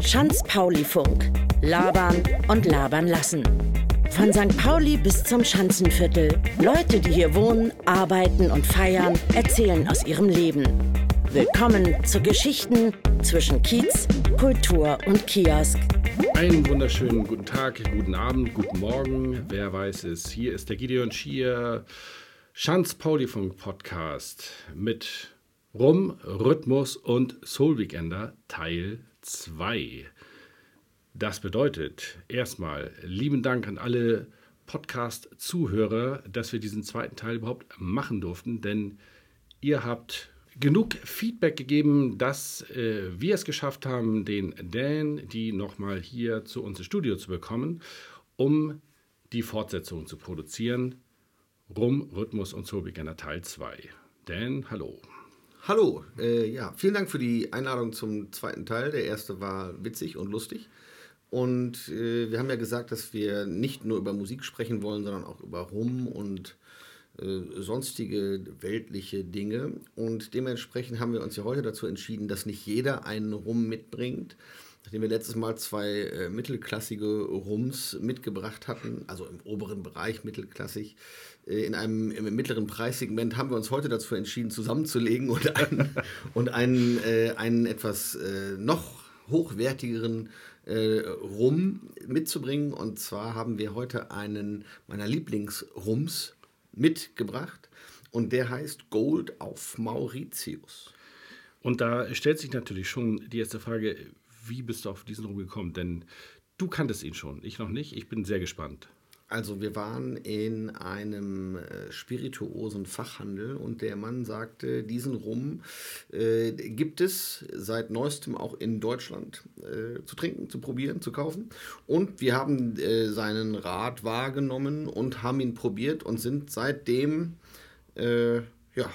Schanz-Pauli-Funk. Labern und labern lassen. Von St. Pauli bis zum Schanzenviertel. Leute, die hier wohnen, arbeiten und feiern, erzählen aus ihrem Leben. Willkommen zu Geschichten zwischen Kiez, Kultur und Kiosk. Einen wunderschönen guten Tag, guten Abend, guten Morgen. Wer weiß es? Hier ist der Gideon Schier Schanz-Pauli-Funk Podcast mit Rum, Rhythmus und Soul Weekender Teil 2. Das bedeutet erstmal lieben Dank an alle Podcast-Zuhörer, dass wir diesen zweiten Teil überhaupt machen durften, denn ihr habt genug Feedback gegeben, dass äh, wir es geschafft haben, den Dan, die nochmal hier zu uns ins Studio zu bekommen, um die Fortsetzung zu produzieren. Rum, Rhythmus und Soul Beginner Teil 2. Dan, hallo. Hallo, äh, ja, vielen Dank für die Einladung zum zweiten Teil. Der erste war witzig und lustig. Und äh, wir haben ja gesagt, dass wir nicht nur über Musik sprechen wollen, sondern auch über Rum und äh, sonstige weltliche Dinge. Und dementsprechend haben wir uns ja heute dazu entschieden, dass nicht jeder einen Rum mitbringt. Nachdem wir letztes Mal zwei äh, mittelklassige Rums mitgebracht hatten, also im oberen Bereich mittelklassig, äh, in einem im mittleren Preissegment haben wir uns heute dazu entschieden, zusammenzulegen und einen, und einen, äh, einen etwas äh, noch hochwertigeren äh, Rum mitzubringen. Und zwar haben wir heute einen meiner Lieblingsrums mitgebracht und der heißt Gold auf Mauritius. Und da stellt sich natürlich schon die erste Frage, wie bist du auf diesen Rum gekommen? Denn du kanntest ihn schon, ich noch nicht. Ich bin sehr gespannt. Also wir waren in einem äh, spirituosen Fachhandel und der Mann sagte, diesen Rum äh, gibt es seit neuestem auch in Deutschland äh, zu trinken, zu probieren, zu kaufen. Und wir haben äh, seinen Rat wahrgenommen und haben ihn probiert und sind seitdem äh, ja,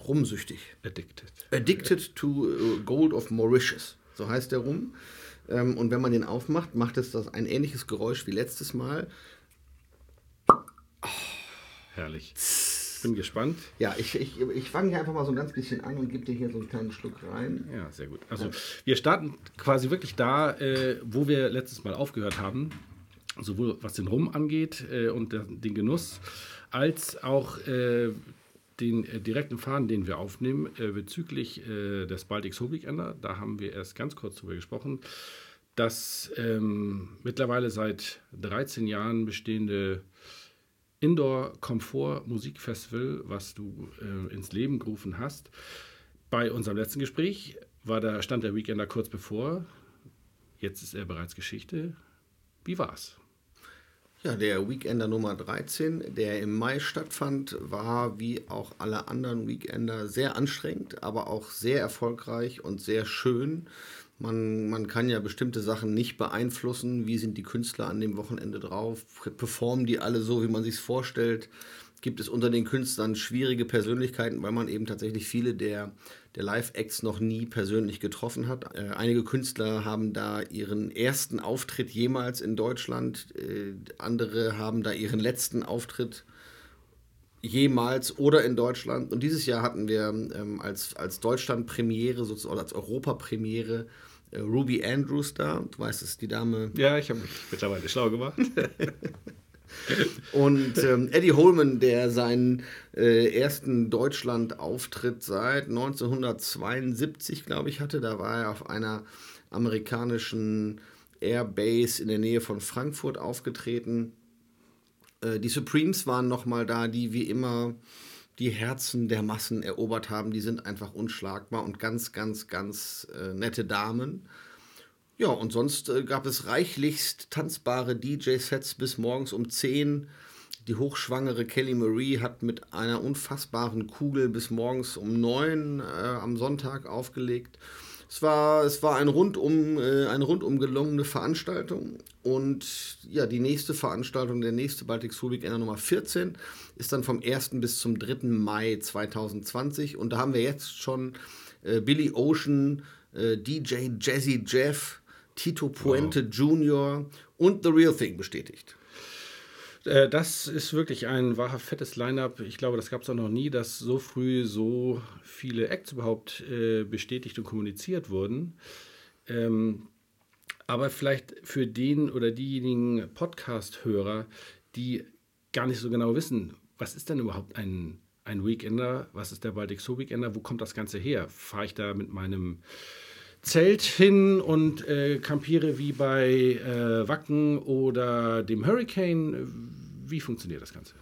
rumsüchtig. Addicted. Addicted to äh, Gold of Mauritius, so heißt der Rum. Ähm, und wenn man den aufmacht, macht es das ein ähnliches Geräusch wie letztes Mal. Herrlich. Ich bin gespannt. Ja, ich, ich, ich fange hier einfach mal so ein ganz bisschen an und gebe dir hier so einen kleinen Schluck rein. Ja, sehr gut. Also wir starten quasi wirklich da, äh, wo wir letztes Mal aufgehört haben. Sowohl was den Rum angeht äh, und der, den Genuss, als auch äh, den äh, direkten Faden, den wir aufnehmen äh, bezüglich äh, des Baltic Soul Weekender. Da haben wir erst ganz kurz drüber gesprochen. Das ähm, mittlerweile seit 13 Jahren bestehende Indoor Komfort Musikfestival, was du äh, ins Leben gerufen hast. Bei unserem letzten Gespräch war der stand der Weekender kurz bevor. Jetzt ist er bereits Geschichte. Wie war's? Ja, der Weekender Nummer 13, der im Mai stattfand, war wie auch alle anderen Weekender sehr anstrengend, aber auch sehr erfolgreich und sehr schön. Man, man kann ja bestimmte Sachen nicht beeinflussen. Wie sind die Künstler an dem Wochenende drauf? Performen die alle so, wie man sich vorstellt? Gibt es unter den Künstlern schwierige Persönlichkeiten, weil man eben tatsächlich viele der, der Live-Acts noch nie persönlich getroffen hat? Äh, einige Künstler haben da ihren ersten Auftritt jemals in Deutschland, äh, andere haben da ihren letzten Auftritt jemals oder in Deutschland. Und dieses Jahr hatten wir ähm, als, als Deutschland-Premiere, sozusagen als Europa-Premiere, äh, Ruby Andrews da. Du weißt es, die Dame. Ja, ich habe mich mittlerweile schlau gemacht. Und ähm, Eddie Holman, der seinen äh, ersten Deutschland-Auftritt seit 1972, glaube ich, hatte, da war er auf einer amerikanischen Airbase in der Nähe von Frankfurt aufgetreten. Äh, die Supremes waren nochmal da, die wie immer die Herzen der Massen erobert haben. Die sind einfach unschlagbar und ganz, ganz, ganz äh, nette Damen. Ja, und sonst äh, gab es reichlichst tanzbare DJ-Sets bis morgens um 10. Die hochschwangere Kelly Marie hat mit einer unfassbaren Kugel bis morgens um 9 äh, am Sonntag aufgelegt. Es war, es war ein rundum, äh, eine rundum gelungene Veranstaltung. Und ja, die nächste Veranstaltung, der nächste Baltic Soul Weekend Nummer 14, ist dann vom 1. bis zum 3. Mai 2020. Und da haben wir jetzt schon äh, Billy Ocean, äh, DJ Jazzy Jeff, Tito Puente wow. Jr. und The Real Thing bestätigt. Äh, das ist wirklich ein wahrhaft fettes Line-up. Ich glaube, das gab es auch noch nie, dass so früh so viele Acts überhaupt äh, bestätigt und kommuniziert wurden. Ähm, aber vielleicht für den oder diejenigen Podcast-Hörer, die gar nicht so genau wissen, was ist denn überhaupt ein, ein Weekender? Was ist der Baltic So Weekender? Wo kommt das Ganze her? Fahre ich da mit meinem Zelt hin und äh, campiere wie bei äh, Wacken oder dem Hurricane? Wie funktioniert das Ganze?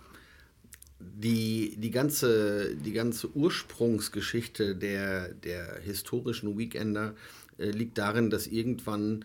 Die, die, ganze, die ganze Ursprungsgeschichte der, der historischen Weekender äh, liegt darin, dass irgendwann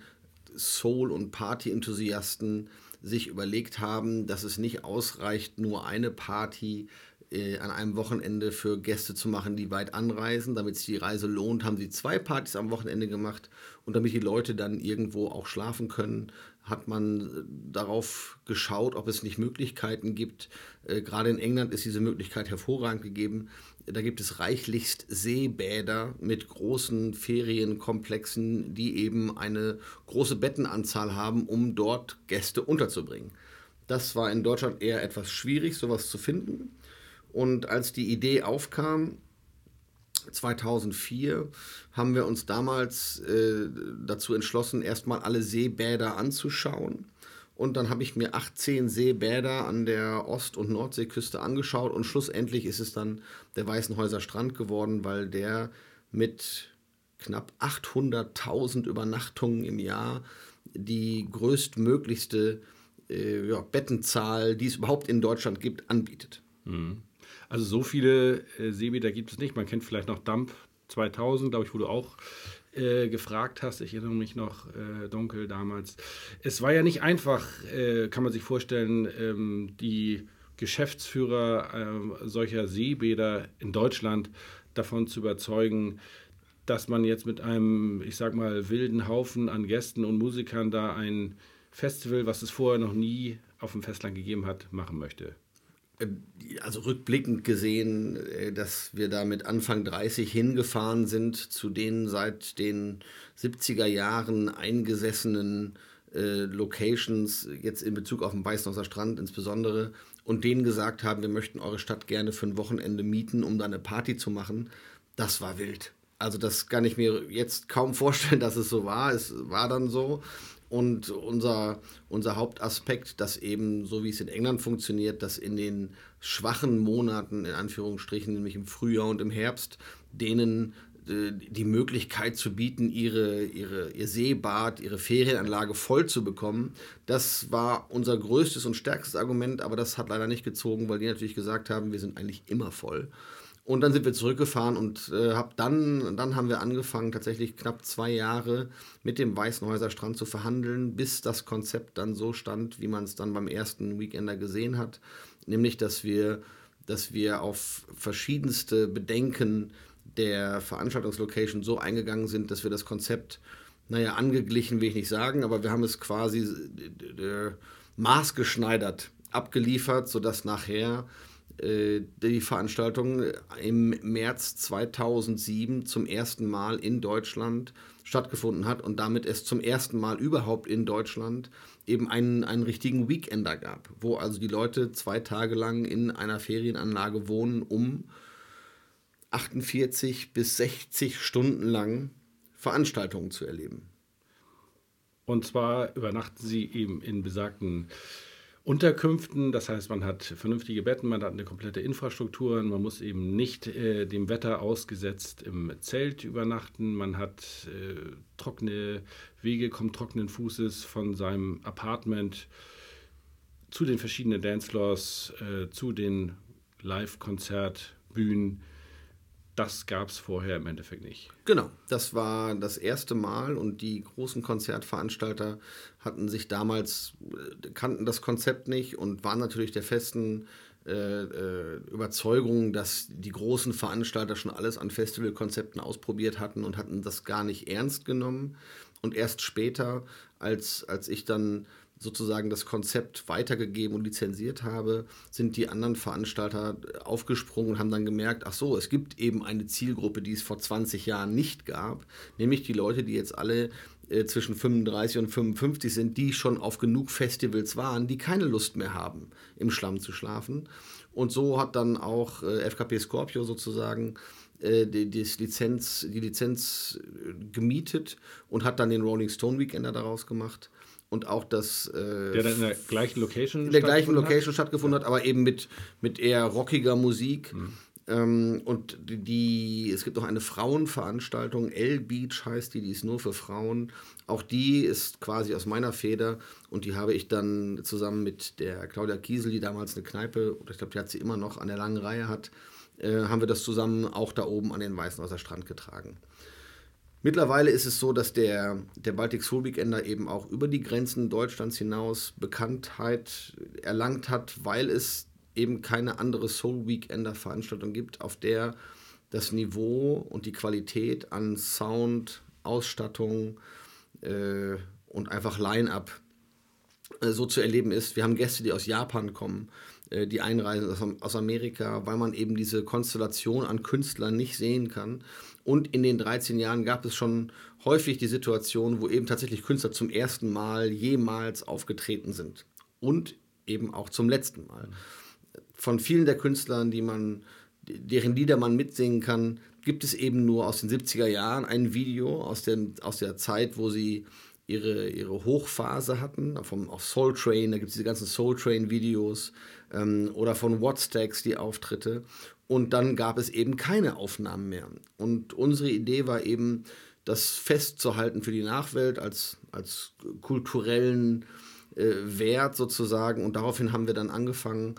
Soul- und Party-Enthusiasten sich überlegt haben, dass es nicht ausreicht, nur eine Party äh, an einem Wochenende für Gäste zu machen, die weit anreisen. Damit sich die Reise lohnt, haben sie zwei Partys am Wochenende gemacht. Und damit die Leute dann irgendwo auch schlafen können, hat man äh, darauf geschaut, ob es nicht Möglichkeiten gibt. Äh, gerade in England ist diese Möglichkeit hervorragend gegeben. Da gibt es reichlichst Seebäder mit großen Ferienkomplexen, die eben eine große Bettenanzahl haben, um dort Gäste unterzubringen. Das war in Deutschland eher etwas schwierig, sowas zu finden. Und als die Idee aufkam, 2004 haben wir uns damals äh, dazu entschlossen, erstmal alle Seebäder anzuschauen. Und dann habe ich mir 18 Seebäder an der Ost- und Nordseeküste angeschaut und schlussendlich ist es dann der Weißenhäuser Strand geworden, weil der mit knapp 800.000 Übernachtungen im Jahr die größtmöglichste äh, ja, Bettenzahl, die es überhaupt in Deutschland gibt, anbietet. Mhm. Also so viele äh, Seebäder gibt es nicht. Man kennt vielleicht noch Dump 2000, glaube ich, wo du auch äh, gefragt hast. Ich erinnere mich noch äh, dunkel damals. Es war ja nicht einfach, äh, kann man sich vorstellen, ähm, die Geschäftsführer ähm, solcher Seebäder in Deutschland davon zu überzeugen, dass man jetzt mit einem, ich sag mal, wilden Haufen an Gästen und Musikern da ein Festival, was es vorher noch nie auf dem Festland gegeben hat, machen möchte. Äh, also rückblickend gesehen, äh, dass wir da mit Anfang 30 hingefahren sind zu den seit den 70er Jahren eingesessenen äh, Locations, jetzt in Bezug auf den Weißenhauser Strand insbesondere, und denen gesagt haben, wir möchten eure Stadt gerne für ein Wochenende mieten, um da eine Party zu machen, das war wild. Also das kann ich mir jetzt kaum vorstellen, dass es so war. Es war dann so. Und unser, unser Hauptaspekt, dass eben, so wie es in England funktioniert, dass in den schwachen Monaten, in Anführungsstrichen, nämlich im Frühjahr und im Herbst, denen äh, die Möglichkeit zu bieten, ihre, ihre, ihr Seebad, ihre Ferienanlage voll zu bekommen. Das war unser größtes und stärkstes Argument, aber das hat leider nicht gezogen, weil die natürlich gesagt haben, wir sind eigentlich immer voll. Und dann sind wir zurückgefahren und äh, hab dann, dann haben wir angefangen, tatsächlich knapp zwei Jahre mit dem Weißenhäuser Strand zu verhandeln, bis das Konzept dann so stand, wie man es dann beim ersten Weekender gesehen hat. Nämlich, dass wir, dass wir auf verschiedenste Bedenken der Veranstaltungslocation so eingegangen sind, dass wir das Konzept, naja, angeglichen will ich nicht sagen, aber wir haben es quasi äh, maßgeschneidert abgeliefert, sodass nachher die Veranstaltung im März 2007 zum ersten Mal in Deutschland stattgefunden hat und damit es zum ersten Mal überhaupt in Deutschland eben einen, einen richtigen Weekender gab, wo also die Leute zwei Tage lang in einer Ferienanlage wohnen, um 48 bis 60 Stunden lang Veranstaltungen zu erleben. Und zwar übernachten sie eben in besagten Unterkünften. Das heißt, man hat vernünftige Betten, man hat eine komplette Infrastruktur, man muss eben nicht äh, dem Wetter ausgesetzt im Zelt übernachten, man hat äh, trockene Wege, kommt trockenen Fußes von seinem Apartment zu den verschiedenen Dancefloors, äh, zu den Live-Konzertbühnen das gab es vorher im Endeffekt nicht. Genau, das war das erste Mal und die großen Konzertveranstalter hatten sich damals, äh, kannten das Konzept nicht und waren natürlich der festen äh, äh, Überzeugung, dass die großen Veranstalter schon alles an Festivalkonzepten ausprobiert hatten und hatten das gar nicht ernst genommen. Und erst später, als, als ich dann sozusagen das Konzept weitergegeben und lizenziert habe, sind die anderen Veranstalter aufgesprungen und haben dann gemerkt, ach so, es gibt eben eine Zielgruppe, die es vor 20 Jahren nicht gab, nämlich die Leute, die jetzt alle äh, zwischen 35 und 55 sind, die schon auf genug Festivals waren, die keine Lust mehr haben, im Schlamm zu schlafen. Und so hat dann auch äh, FKP Scorpio sozusagen äh, die, die, Lizenz, die Lizenz äh, gemietet und hat dann den Rolling Stone Weekender daraus gemacht und auch das. Äh, der dann in der gleichen Location in der gleichen Location hat? stattgefunden hat, aber eben mit, mit eher rockiger Musik. Mhm. Ähm, und die, es gibt noch eine Frauenveranstaltung, L-Beach heißt die, die ist nur für Frauen. Auch die ist quasi aus meiner Feder und die habe ich dann zusammen mit der Claudia Kiesel, die damals eine Kneipe, oder ich glaube, die hat sie immer noch an der langen Reihe hat, äh, haben wir das zusammen auch da oben an den Weißenhäuser Strand getragen. Mittlerweile ist es so, dass der, der Baltic Soul Weekender eben auch über die Grenzen Deutschlands hinaus Bekanntheit erlangt hat, weil es eben keine andere Soul Weekender Veranstaltung gibt, auf der das Niveau und die Qualität an Sound, Ausstattung äh, und einfach Line-up so zu erleben ist. Wir haben Gäste, die aus Japan kommen, äh, die einreisen aus, Amerika, weil man eben diese Konstellation an Künstlern nicht sehen kann. Und in den 13 Jahren gab es schon häufig die Situation, wo eben tatsächlich Künstler zum ersten Mal jemals aufgetreten sind. Und eben auch zum letzten Mal. Von vielen der Künstlern, die man, deren Lieder man mitsingen kann, gibt es eben nur aus den 70er Jahren ein Video aus, den, aus der Zeit, wo sie ihre, ihre Hochphase hatten, vom, auf Soul Train, da gibt es diese ganzen Soul Train-Videos ähm, oder von Wattstacks die Auftritte. Und dann gab es eben keine Aufnahmen mehr. Und unsere Idee war eben, das festzuhalten für die Nachwelt als, als kulturellen äh, Wert sozusagen. Und daraufhin haben wir dann angefangen,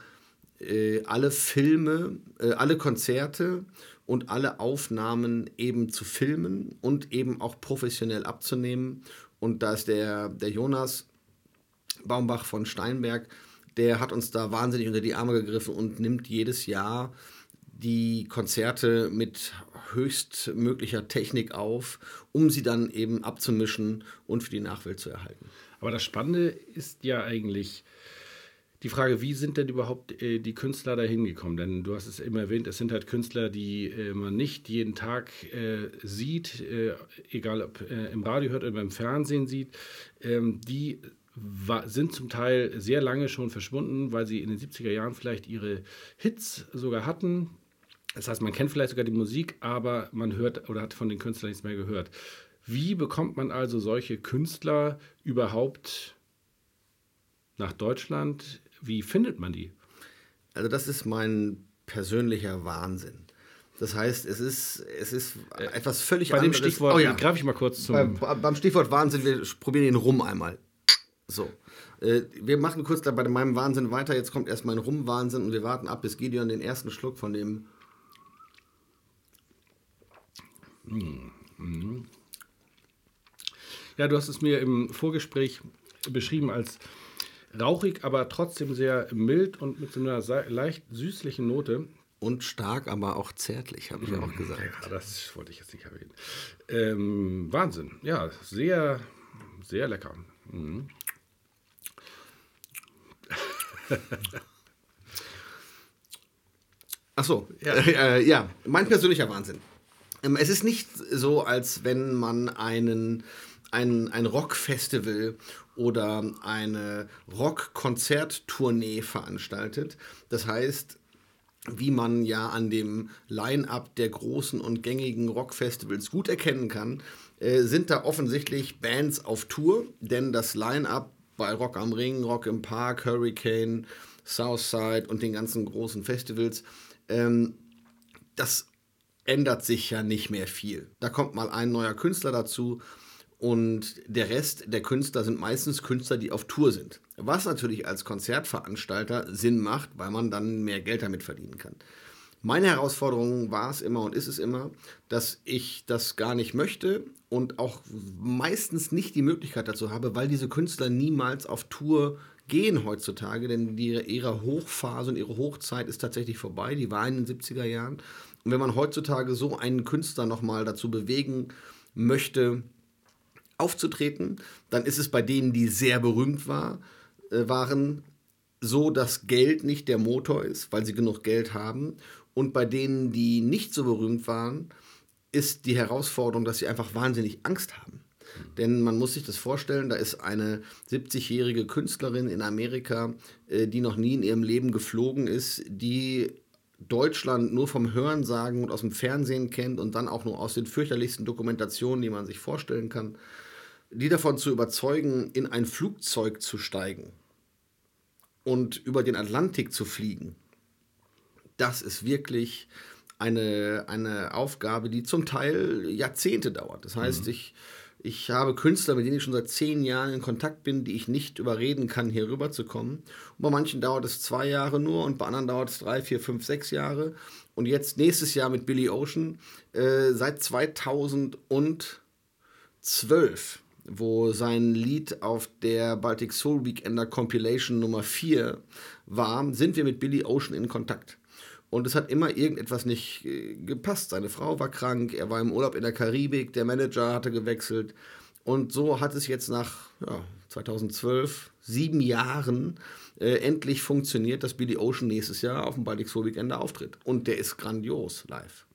äh, alle Filme, äh, alle Konzerte und alle Aufnahmen eben zu filmen und eben auch professionell abzunehmen. Und da ist der, der Jonas Baumbach von Steinberg, der hat uns da wahnsinnig unter die Arme gegriffen und nimmt jedes Jahr die Konzerte mit höchstmöglicher Technik auf, um sie dann eben abzumischen und für die Nachwelt zu erhalten. Aber das Spannende ist ja eigentlich die Frage, wie sind denn überhaupt äh, die Künstler da hingekommen? Denn du hast es immer erwähnt, es sind halt Künstler, die äh, man nicht jeden Tag äh, sieht, äh, egal ob äh, im Radio hört oder im Fernsehen sieht, ähm, die sind zum Teil sehr lange schon verschwunden, weil sie in den 70er Jahren vielleicht ihre Hits sogar hatten, das heißt, man kennt vielleicht sogar die Musik, aber man hört oder hat von den Künstlern nichts mehr gehört. Wie bekommt man also solche Künstler überhaupt nach Deutschland? Wie findet man die? Also das ist mein persönlicher Wahnsinn. Das heißt, es ist, es ist äh, etwas völlig Bei anderes. Bei dem Stichwort, oh ja. greife ich mal kurz zum... Beim, beim Stichwort Wahnsinn, wir probieren den Rum einmal. So. Äh, wir machen kurz bei meinem Wahnsinn weiter. Jetzt kommt erst mein Rum-Wahnsinn und wir warten ab, bis Gideon den ersten Schluck von dem ja, du hast es mir im Vorgespräch beschrieben als rauchig, aber trotzdem sehr mild und mit so einer leicht süßlichen Note. Und stark, aber auch zärtlich, habe ich auch gesagt. Ja, das wollte ich jetzt nicht erwähnen. Ähm, Wahnsinn. Ja, sehr, sehr lecker. Mhm. Ach so, ja. Äh, ja, mein persönlicher Wahnsinn. Ähm, es ist nicht so, als wenn man einen, ein, ein Rockfestival oder eine Rockkonzerttournee veranstaltet. Das heißt, wie man ja an dem Line-up der großen und gängigen Rockfestivals gut erkennen kann, äh, sind da offensichtlich Bands auf Tour, denn das Line-up bei Rock am Ring, Rock im Park, Hurricane, Southside und den ganzen großen Festivals, ähm, das ändert sich ja nicht mehr viel. Da kommt mal ein neuer Künstler dazu und der Rest der Künstler sind meistens Künstler, die auf Tour sind. Was natürlich als Konzertveranstalter Sinn macht, weil man dann mehr Geld damit verdienen kann. Meine Herausforderung war es immer und ist es immer, dass ich das gar nicht möchte und auch meistens nicht die Möglichkeit dazu habe, weil diese Künstler niemals auf Tour gehen heutzutage, denn ihre Hochphase und ihre Hochzeit ist tatsächlich vorbei. Die war in den 70er Jahren. Und wenn man heutzutage so einen Künstler nochmal dazu bewegen möchte, aufzutreten, dann ist es bei denen, die sehr berühmt war, äh, waren, so, dass Geld nicht der Motor ist, weil sie genug Geld haben. Und bei denen, die nicht so berühmt waren, ist die Herausforderung, dass sie einfach wahnsinnig Angst haben. Denn man muss sich das vorstellen, da ist eine 70-jährige Künstlerin in Amerika, äh, die noch nie in ihrem Leben geflogen ist, die Deutschland nur vom Hörensagen und aus dem Fernsehen kennt und dann auch nur aus den fürchterlichsten Dokumentationen, die man sich vorstellen kann, die davon zu überzeugen, in ein Flugzeug zu steigen und über den Atlantik zu fliegen, das ist wirklich eine, eine Aufgabe, die zum Teil Jahrzehnte dauert. Das heißt, mhm. ich, ich habe Künstler, mit denen ich schon seit zehn Jahren in Kontakt bin, die ich nicht überreden kann, hier rüber zu kommen. Und bei manchen dauert es zwei Jahre nur und bei anderen dauert es drei, vier, fünf, sechs Jahre. Und jetzt nächstes Jahr mit Billy Ocean äh, seit 2012 wo sein Lied auf der Baltic Soul Weekender Compilation Nummer 4 war, sind wir mit Billy Ocean in Kontakt. Und es hat immer irgendetwas nicht äh, gepasst. Seine Frau war krank, er war im Urlaub in der Karibik, der Manager hatte gewechselt. Und so hat es jetzt nach ja, 2012, sieben Jahren, äh, endlich funktioniert, dass Billy Ocean nächstes Jahr auf dem Baltic Soul Weekender auftritt. Und der ist grandios live.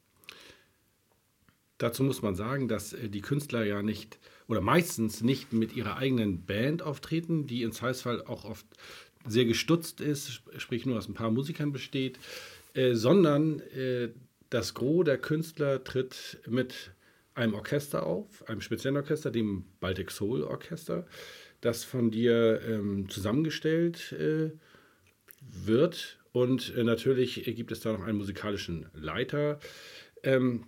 Dazu muss man sagen, dass äh, die Künstler ja nicht oder meistens nicht mit ihrer eigenen Band auftreten, die im Zweifelsfall auch oft sehr gestutzt ist, sprich nur aus ein paar Musikern besteht, äh, sondern äh, das Gros der Künstler tritt mit einem Orchester auf, einem speziellen Orchester, dem Baltic Soul Orchester, das von dir ähm, zusammengestellt äh, wird. Und äh, natürlich gibt es da noch einen musikalischen Leiter. Ähm,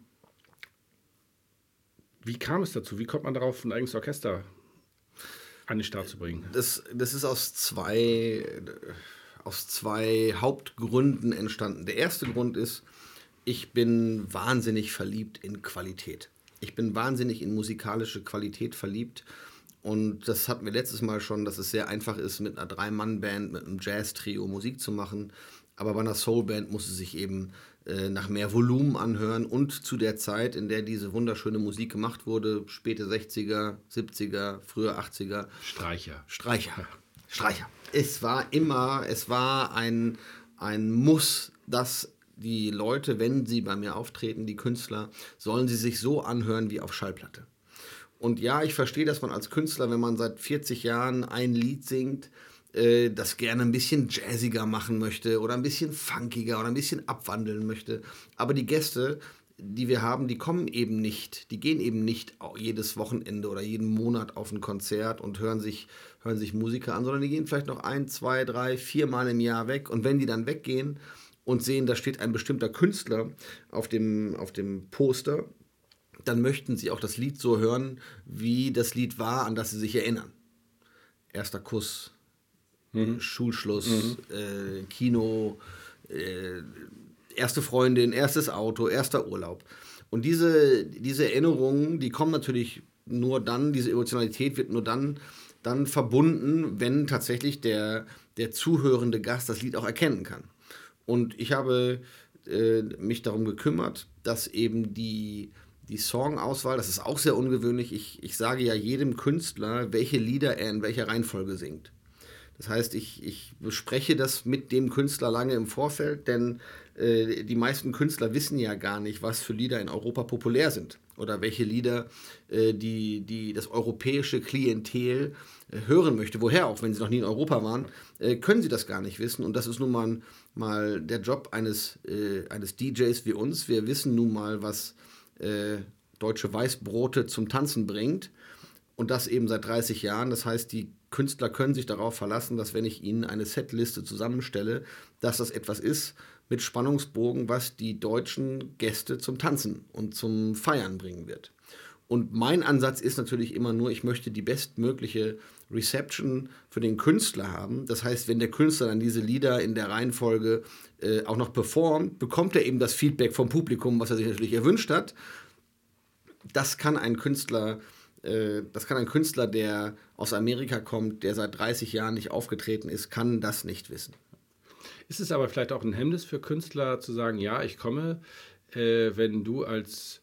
wie kam es dazu? Wie kommt man darauf, ein eigenes Orchester an den Start zu bringen? Das, das ist aus zwei aus zwei Hauptgründen entstanden. Der erste Grund ist, ich bin wahnsinnig verliebt in Qualität. Ich bin wahnsinnig in musikalische Qualität verliebt. Und das hatten wir letztes Mal schon, dass es sehr einfach ist, mit einer Drei-Mann-Band, mit einem Jazz-Trio Musik zu machen. Aber bei einer Soul-Band muss es sich eben äh, nach mehr Volumen anhören. Und zu der Zeit, in der diese wunderschöne Musik gemacht wurde, späte 60er, 70er, frühe 80er. Streicher. Streicher. Streicher. Es war immer, es war ein, ein Muss, dass die Leute, wenn sie bei mir auftreten, die Künstler, sollen sie sich so anhören wie auf Schallplatte. Und ja, ich verstehe, dass man als Künstler, wenn man seit 40 Jahren ein Lied singt, äh, das gerne ein bisschen jazziger machen möchte oder ein bisschen funkiger oder ein bisschen abwandeln möchte. Aber die Gäste die wir haben, die kommen eben nicht, die gehen eben nicht jedes Wochenende oder jeden Monat auf ein Konzert und hören sich, hören sich Musiker an, sondern die gehen vielleicht noch ein, zwei, drei, vier Mal im Jahr weg. Und wenn die dann weggehen und sehen, da steht ein bestimmter Künstler auf dem, auf dem Poster, dann möchten sie auch das Lied so hören, wie das Lied war, an das sie sich erinnern. Erster Kuss, mhm. Schulschluss, mhm. Äh, Kino, äh, erste Freundin, erstes Auto, erster Urlaub. Und diese, diese Erinnerungen, die kommen natürlich nur dann, diese Emotionalität wird nur dann, dann verbunden, wenn tatsächlich der, der zuhörende Gast das Lied auch erkennen kann. Und ich habe äh, mich darum gekümmert, dass eben die, die Songauswahl, das ist auch sehr ungewöhnlich, ich, ich sage ja jedem Künstler, welche Lieder er in welcher Reihenfolge singt. Das heißt, ich, ich bespreche das mit dem Künstler lange im Vorfeld, denn äh, die meisten Künstler wissen ja gar nicht, was für Lieder in Europa populär sind oder welche Lieder äh, die, die das europäische Klientel äh, hören möchte. Woher auch, wenn sie noch nie in Europa waren, äh, können sie das gar nicht wissen. Und das ist nun mal, mal der Job eines, äh, eines DJs wie uns. Wir wissen nun mal, was äh, deutsche Weißbrote zum Tanzen bringt. Und das eben seit 30 Jahren. Das heißt, die Künstler können sich darauf verlassen, dass wenn ich ihnen eine Setliste zusammenstelle, dass das etwas ist mit Spannungsbogen, was die deutschen Gäste zum Tanzen und zum Feiern bringen wird. Und mein Ansatz ist natürlich immer nur, ich möchte die bestmögliche Reception für den Künstler haben. Das heißt, wenn der Künstler dann diese Lieder in der Reihenfolge äh, auch noch performt, bekommt er eben das Feedback vom Publikum, was er sich natürlich erwünscht hat. Das kann ein Künstler äh, das kann ein Künstler, der aus Amerika kommt, der seit 30 Jahren nicht aufgetreten ist, kann das nicht wissen. Ist es aber vielleicht auch ein Hemmnis für Künstler zu sagen, ja, ich komme, äh, wenn du als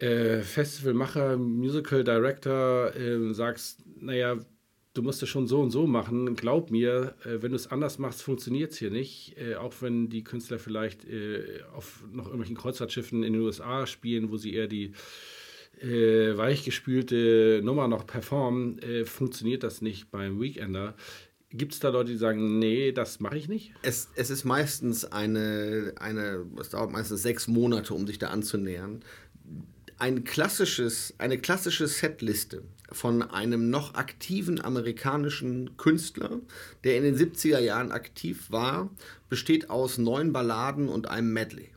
äh, Festivalmacher, Musical Director äh, sagst, naja, du musst es schon so und so machen. Glaub mir, äh, wenn du es anders machst, funktioniert es hier nicht. Äh, auch wenn die Künstler vielleicht äh, auf noch irgendwelchen Kreuzfahrtschiffen in den USA spielen, wo sie eher die äh, weichgespülte Nummer noch performen, äh, funktioniert das nicht beim Weekender. Gibt es da Leute, die sagen, nee, das mache ich nicht? Es, es ist meistens eine, eine, es dauert meistens sechs Monate, um sich da anzunähern. Ein klassisches, eine klassische Setliste von einem noch aktiven amerikanischen Künstler, der in den 70er Jahren aktiv war, besteht aus neun Balladen und einem Medley.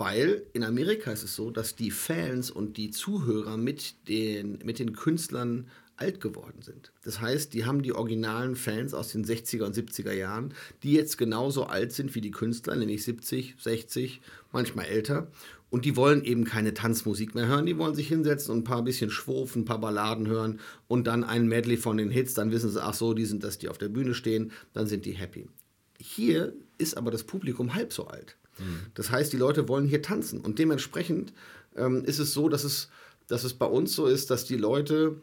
Weil in Amerika ist es so, dass die Fans und die Zuhörer mit den, mit den Künstlern alt geworden sind. Das heißt, die haben die originalen Fans aus den 60er und 70er Jahren, die jetzt genauso alt sind wie die Künstler, nämlich 70, 60, manchmal älter. Und die wollen eben keine Tanzmusik mehr hören, die wollen sich hinsetzen und ein paar bisschen schwurfen, ein paar Balladen hören und dann ein Medley von den Hits, dann wissen sie, ach so, die sind das, die auf der Bühne stehen, dann sind die happy. Hier ist aber das Publikum halb so alt. Mhm. Das heißt, die Leute wollen hier tanzen und dementsprechend ähm, ist es so, dass es, dass es bei uns so ist, dass die Leute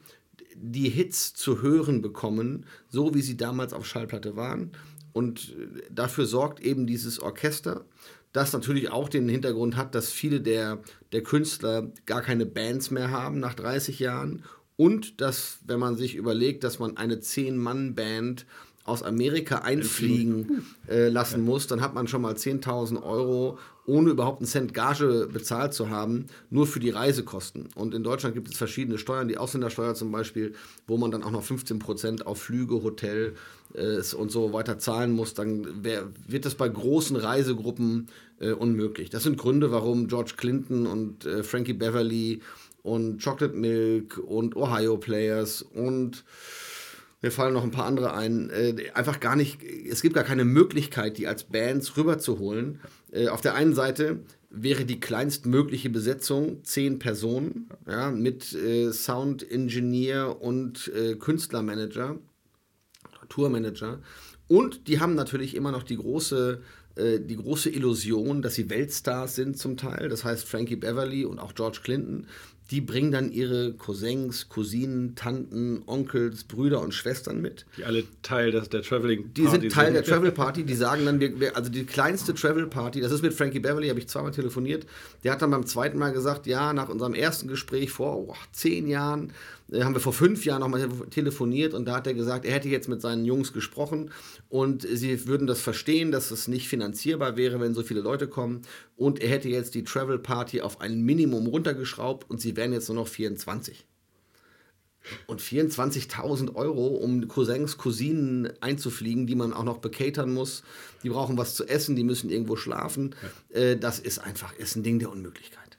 die Hits zu hören bekommen, so wie sie damals auf Schallplatte waren. Und äh, dafür sorgt eben dieses Orchester, das natürlich auch den Hintergrund hat, dass viele der, der Künstler gar keine Bands mehr haben nach 30 Jahren. Und dass, wenn man sich überlegt, dass man eine Zehn-Mann-Band aus Amerika einfliegen äh, lassen muss, dann hat man schon mal 10.000 Euro, ohne überhaupt einen Cent Gage bezahlt zu haben, nur für die Reisekosten. Und in Deutschland gibt es verschiedene Steuern, die Ausländersteuer zum Beispiel, wo man dann auch noch 15 Prozent auf Flüge, Hotel äh, und so weiter zahlen muss. Dann wär, wird das bei großen Reisegruppen äh, unmöglich. Das sind Gründe, warum George Clinton und äh, Frankie Beverly und Chocolate Milk und Ohio Players und mir fallen noch ein paar andere ein, äh, einfach gar nicht, es gibt gar keine Möglichkeit, die als Bands rüberzuholen. Äh, auf der einen Seite wäre die kleinstmögliche Besetzung zehn Personen, ja, mit äh, Sound Engineer und äh, Künstlermanager, Tourmanager. Und die haben natürlich immer noch die große äh, die große Illusion, dass sie Weltstars sind zum Teil. Das heißt, Frankie Beverly und auch George Clinton die bringen dann ihre Cousins, Cousinen, Tanten, Onkels, Brüder und Schwestern mit. Die alle Teil des, der Traveling Party Die sind Teil sind. der Travel Party, die sagen dann, wir, also die kleinste Travel Party, das ist mit Frankie Beverly, habe ich zweimal telefoniert, der hat dann beim zweiten Mal gesagt, ja, nach unserem ersten Gespräch vor oh, zehn Jahren, äh, haben wir vor fünf Jahren nochmal telefoniert und da hat er gesagt, er hätte jetzt mit seinen Jungs gesprochen und sie würden das verstehen, dass es nicht finanzierbar wäre, wenn so viele Leute kommen und er hätte jetzt die Travel Party auf ein Minimum runtergeschraubt und sie wären jetzt nur noch 24. Und 24.000 Euro, um Cousins, Cousinen einzufliegen, die man auch noch bekatern muss. Die brauchen was zu essen, die müssen irgendwo schlafen. Ja. Äh, das ist einfach, ist ein Ding der Unmöglichkeit.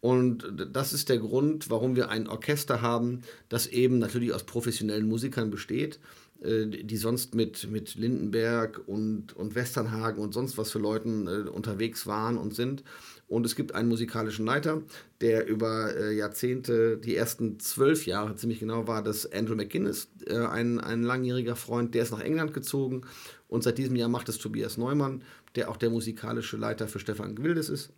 Und das ist der Grund, warum wir ein Orchester haben, das eben natürlich aus professionellen Musikern besteht, äh, die sonst mit, mit Lindenberg und, und Westernhagen und sonst was für Leuten äh, unterwegs waren und sind. Und es gibt einen musikalischen Leiter, der über äh, Jahrzehnte, die ersten zwölf Jahre ziemlich genau war, das Andrew McGuinness, ein, ein langjähriger Freund, der ist nach England gezogen. Und seit diesem Jahr macht es Tobias Neumann, der auch der musikalische Leiter für Stefan Gwildes ist.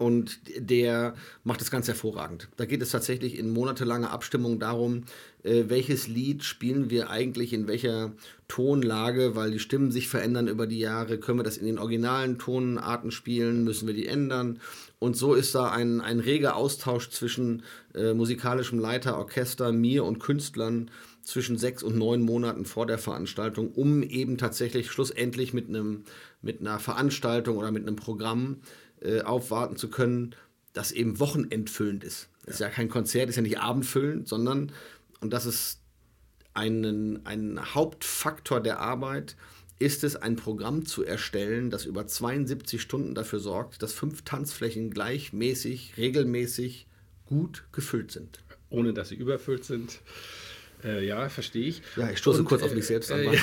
Und der macht das ganz hervorragend. Da geht es tatsächlich in monatelanger Abstimmung darum, äh, welches Lied spielen wir eigentlich in welcher Tonlage, weil die Stimmen sich verändern über die Jahre. Können wir das in den originalen Tonarten spielen? Müssen wir die ändern? Und so ist da ein, ein reger Austausch zwischen äh, musikalischem Leiter, Orchester, mir und Künstlern zwischen sechs und neun Monaten vor der Veranstaltung, um eben tatsächlich schlussendlich mit, einem, mit einer Veranstaltung oder mit einem Programm äh, aufwarten zu können, das eben wochenendfüllend ist. Das ist ja kein Konzert, ist ja nicht abendfüllend, sondern, und das ist einen, ein Hauptfaktor der Arbeit, ist es, ein Programm zu erstellen, das über 72 Stunden dafür sorgt, dass fünf Tanzflächen gleichmäßig, regelmäßig gut gefüllt sind. Ohne dass sie überfüllt sind. Äh, ja, verstehe ich. Ja, ich stoße und, kurz auf mich selbst an. Äh,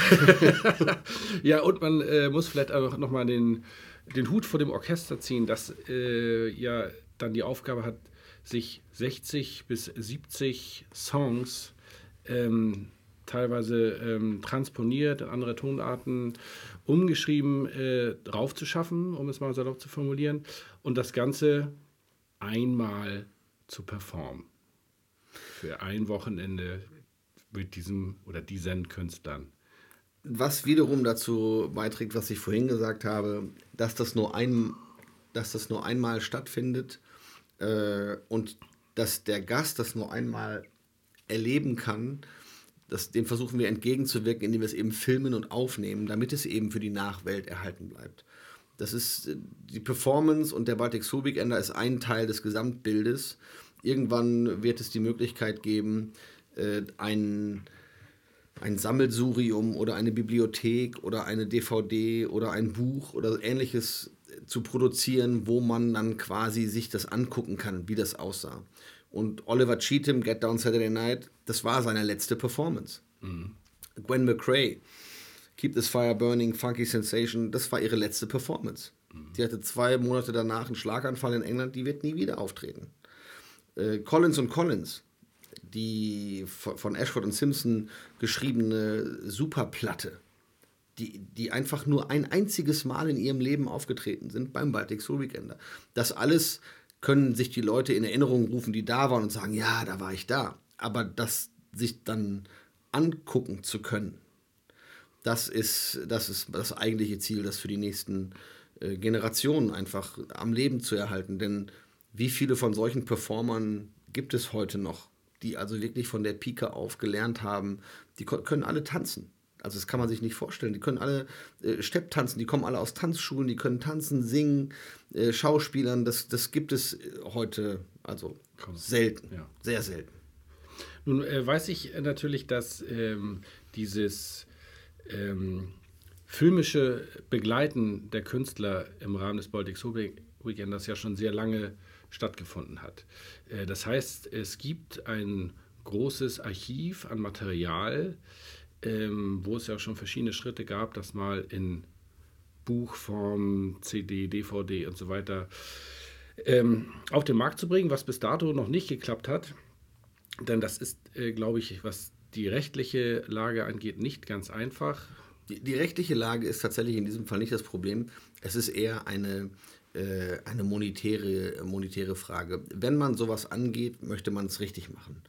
ja, und man äh, muss vielleicht auch nochmal den den Hut vor dem Orchester ziehen, das äh, ja dann die Aufgabe hat, sich 60 bis 70 Songs ähm, teilweise ähm, transponiert, in andere Tonarten umgeschrieben äh, draufzuschaffen, um es mal salopp zu formulieren, und das Ganze einmal zu performen. Für ein Wochenende mit diesem oder diesen Künstlern was wiederum dazu beiträgt, was ich vorhin gesagt habe, dass das nur, ein, dass das nur einmal stattfindet äh, und dass der Gast das nur einmal erleben kann, das, dem versuchen wir entgegenzuwirken, indem wir es eben filmen und aufnehmen, damit es eben für die Nachwelt erhalten bleibt. Das ist äh, die Performance und der Baltic Soul Weekender ist ein Teil des Gesamtbildes. Irgendwann wird es die Möglichkeit geben, äh, ein, ein Sammelsurium oder eine Bibliothek oder eine DVD oder ein Buch oder ähnliches zu produzieren, wo man dann quasi sich das angucken kann, wie das aussah. Und Oliver Cheatham, Get Down Saturday Night, das war seine letzte Performance. Mhm. Gwen McCrae, Keep This Fire Burning, Funky Sensation, das war ihre letzte Performance. Mhm. Die hatte zwei Monate danach einen Schlaganfall in England, die wird nie wieder auftreten. Äh, Collins und Collins, die von Ashford und Simpson geschriebene Superplatte, die, die einfach nur ein einziges Mal in ihrem Leben aufgetreten sind beim Baltic Soul Weekender. Das alles können sich die Leute in Erinnerung rufen, die da waren und sagen, ja, da war ich da. Aber das sich dann angucken zu können, das ist das, ist das eigentliche Ziel, das für die nächsten äh, Generationen einfach am Leben zu erhalten. Denn wie viele von solchen Performern gibt es heute noch, die also wirklich von der Pike auf gelernt haben, die können alle tanzen. Also das kann man sich nicht vorstellen. Die können alle äh, Stepp tanzen, die kommen alle aus Tanzschulen, die können tanzen, singen, äh, Schauspielern. Das, das gibt es äh, heute also selten, ja. sehr selten. Nun äh, weiß ich natürlich, dass ähm, dieses ähm, filmische Begleiten der Künstler im Rahmen des Baltic Soul Weekenders ja schon sehr lange stattgefunden hat. Äh, das heißt, es gibt ein großes Archiv an Material, ähm, wo es ja schon verschiedene Schritte gab, das mal in Buchform, CD, DVD und so weiter ähm, auf den Markt zu bringen, was bis dato noch nicht geklappt hat. Denn das ist, äh, glaube ich, was die rechtliche Lage angeht, nicht ganz einfach. Die, die, rechtliche Lage ist tatsächlich in diesem Fall nicht das Problem. Es ist eher eine, äh, eine monetäre, monetäre Frage. Wenn man sowas angeht, möchte man es richtig machen.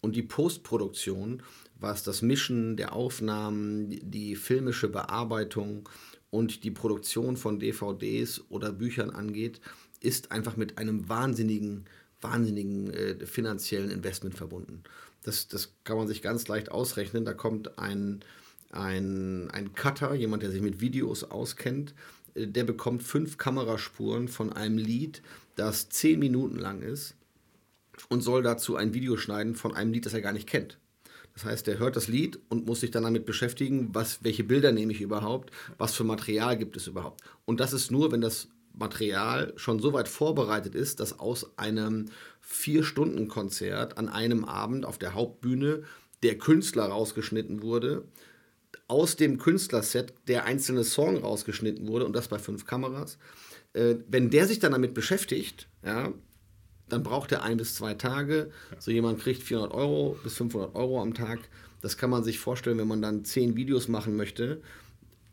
Und die Postproduktion was das Mischen der Aufnahmen, die filmische Bearbeitung und die Produktion von DVDs oder Büchern angeht, ist einfach mit einem wahnsinnigen, wahnsinnigen äh, finanziellen Investment verbunden. Das, das kann man sich ganz leicht ausrechnen. Da kommt ein, ein, ein Cutter, jemand, der sich mit Videos auskennt, der bekommt fünf Kameraspuren von einem Lied, das zehn Minuten lang ist und soll dazu ein Video schneiden von einem Lied, das er gar nicht kennt. Das heißt, er hört das Lied und muss sich dann damit beschäftigen, was, welche Bilder nehme ich überhaupt, was für Material gibt es überhaupt. Und das ist nur, wenn das Material schon so weit vorbereitet ist, dass aus einem Vier-Stunden-Konzert an einem Abend auf der Hauptbühne der Künstler rausgeschnitten wurde, aus dem Künstlerset der einzelne Song rausgeschnitten wurde und das bei fünf Kameras. Äh, wenn der sich dann damit beschäftigt, ja, dann braucht er ein bis zwei Tage. So jemand kriegt 400 Euro bis 500 Euro am Tag. Das kann man sich vorstellen, wenn man dann zehn Videos machen möchte,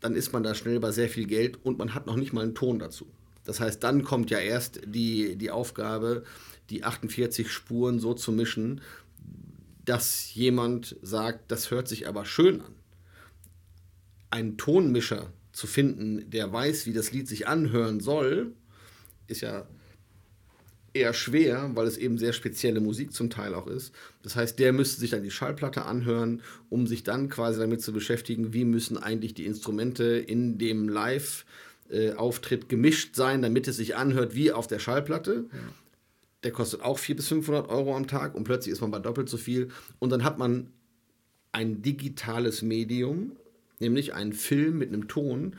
dann ist man da schnell bei sehr viel Geld und man hat noch nicht mal einen Ton dazu. Das heißt, dann kommt ja erst die, die Aufgabe, die 48 Spuren so zu mischen, dass jemand sagt, das hört sich aber schön an. Einen Tonmischer zu finden, der weiß, wie das Lied sich anhören soll, ist ja eher schwer, weil es eben sehr spezielle Musik zum Teil auch ist. Das heißt, der müsste sich dann die Schallplatte anhören, um sich dann quasi damit zu beschäftigen, wie müssen eigentlich die Instrumente in dem Live-Auftritt gemischt sein, damit es sich anhört wie auf der Schallplatte. Ja. Der kostet auch 400 bis 500 Euro am Tag und plötzlich ist man bei doppelt so viel. Und dann hat man ein digitales Medium, nämlich einen Film mit einem Ton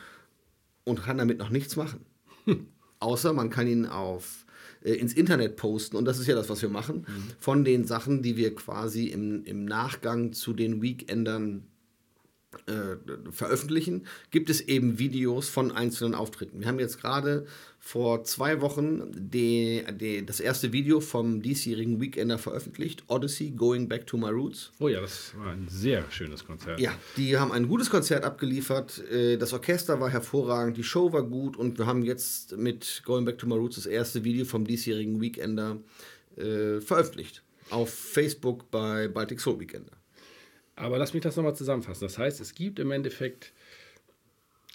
und kann damit noch nichts machen. Hm. Außer man kann ihn auf äh, ins Internet posten. Und das ist ja das, was wir machen. Mhm. Von den Sachen, die wir quasi im, im Nachgang zu den Weekendern äh, veröffentlichen, gibt es eben Videos von einzelnen Auftritten. Wir haben jetzt gerade vor zwei Wochen die, die, das erste Video vom diesjährigen Weekender veröffentlicht, Odyssey, Going Back to My Roots. Oh ja, das war ein sehr schönes Konzert. Ja, die haben ein gutes Konzert abgeliefert. Äh, das Orchester war hervorragend, die Show war gut und wir haben jetzt mit Going Back to My Roots das erste Video vom diesjährigen Weekender äh, veröffentlicht. Auf Facebook bei Baltic Soul Weekender. Aber lass mich das nochmal zusammenfassen. Das heißt, es gibt im Endeffekt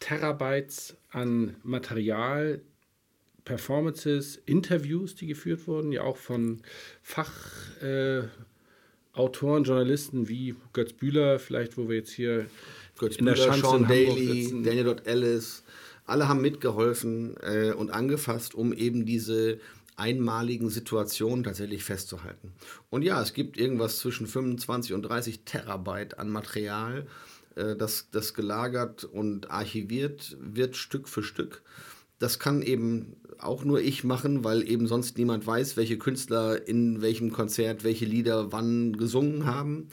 Terabytes an Material, Performances, Interviews, die geführt wurden, ja auch von Fachautoren, äh, Journalisten wie Götz Bühler, vielleicht, wo wir jetzt hier Götz in Bühler, der Schanze Sean Daly, Daniel Dot Ellis, alle haben mitgeholfen äh, und angefasst, um eben diese einmaligen Situationen tatsächlich festzuhalten. Und ja, es gibt irgendwas zwischen 25 und 30 Terabyte an Material, äh, das, das gelagert und archiviert wird Stück für Stück. Das kann eben auch nur ich machen, weil eben sonst niemand weiß, welche Künstler in welchem Konzert welche Lieder wann gesungen haben,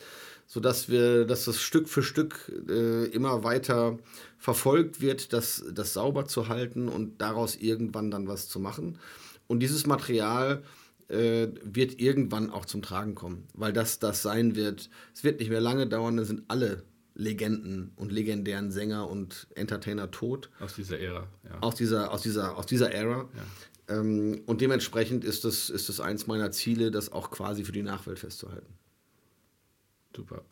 sodass wir, dass das Stück für Stück äh, immer weiter verfolgt wird, das, das sauber zu halten und daraus irgendwann dann was zu machen. Und dieses Material äh, wird irgendwann auch zum Tragen kommen, weil das das sein wird. Es wird nicht mehr lange dauern, dann sind alle Legenden und legendären Sänger und Entertainer tot. Aus dieser Ära, ja. Aus dieser, aus dieser, aus dieser Ära. Ja. Ähm, und dementsprechend ist das, ist das eins meiner Ziele, das auch quasi für die Nachwelt festzuhalten. Super.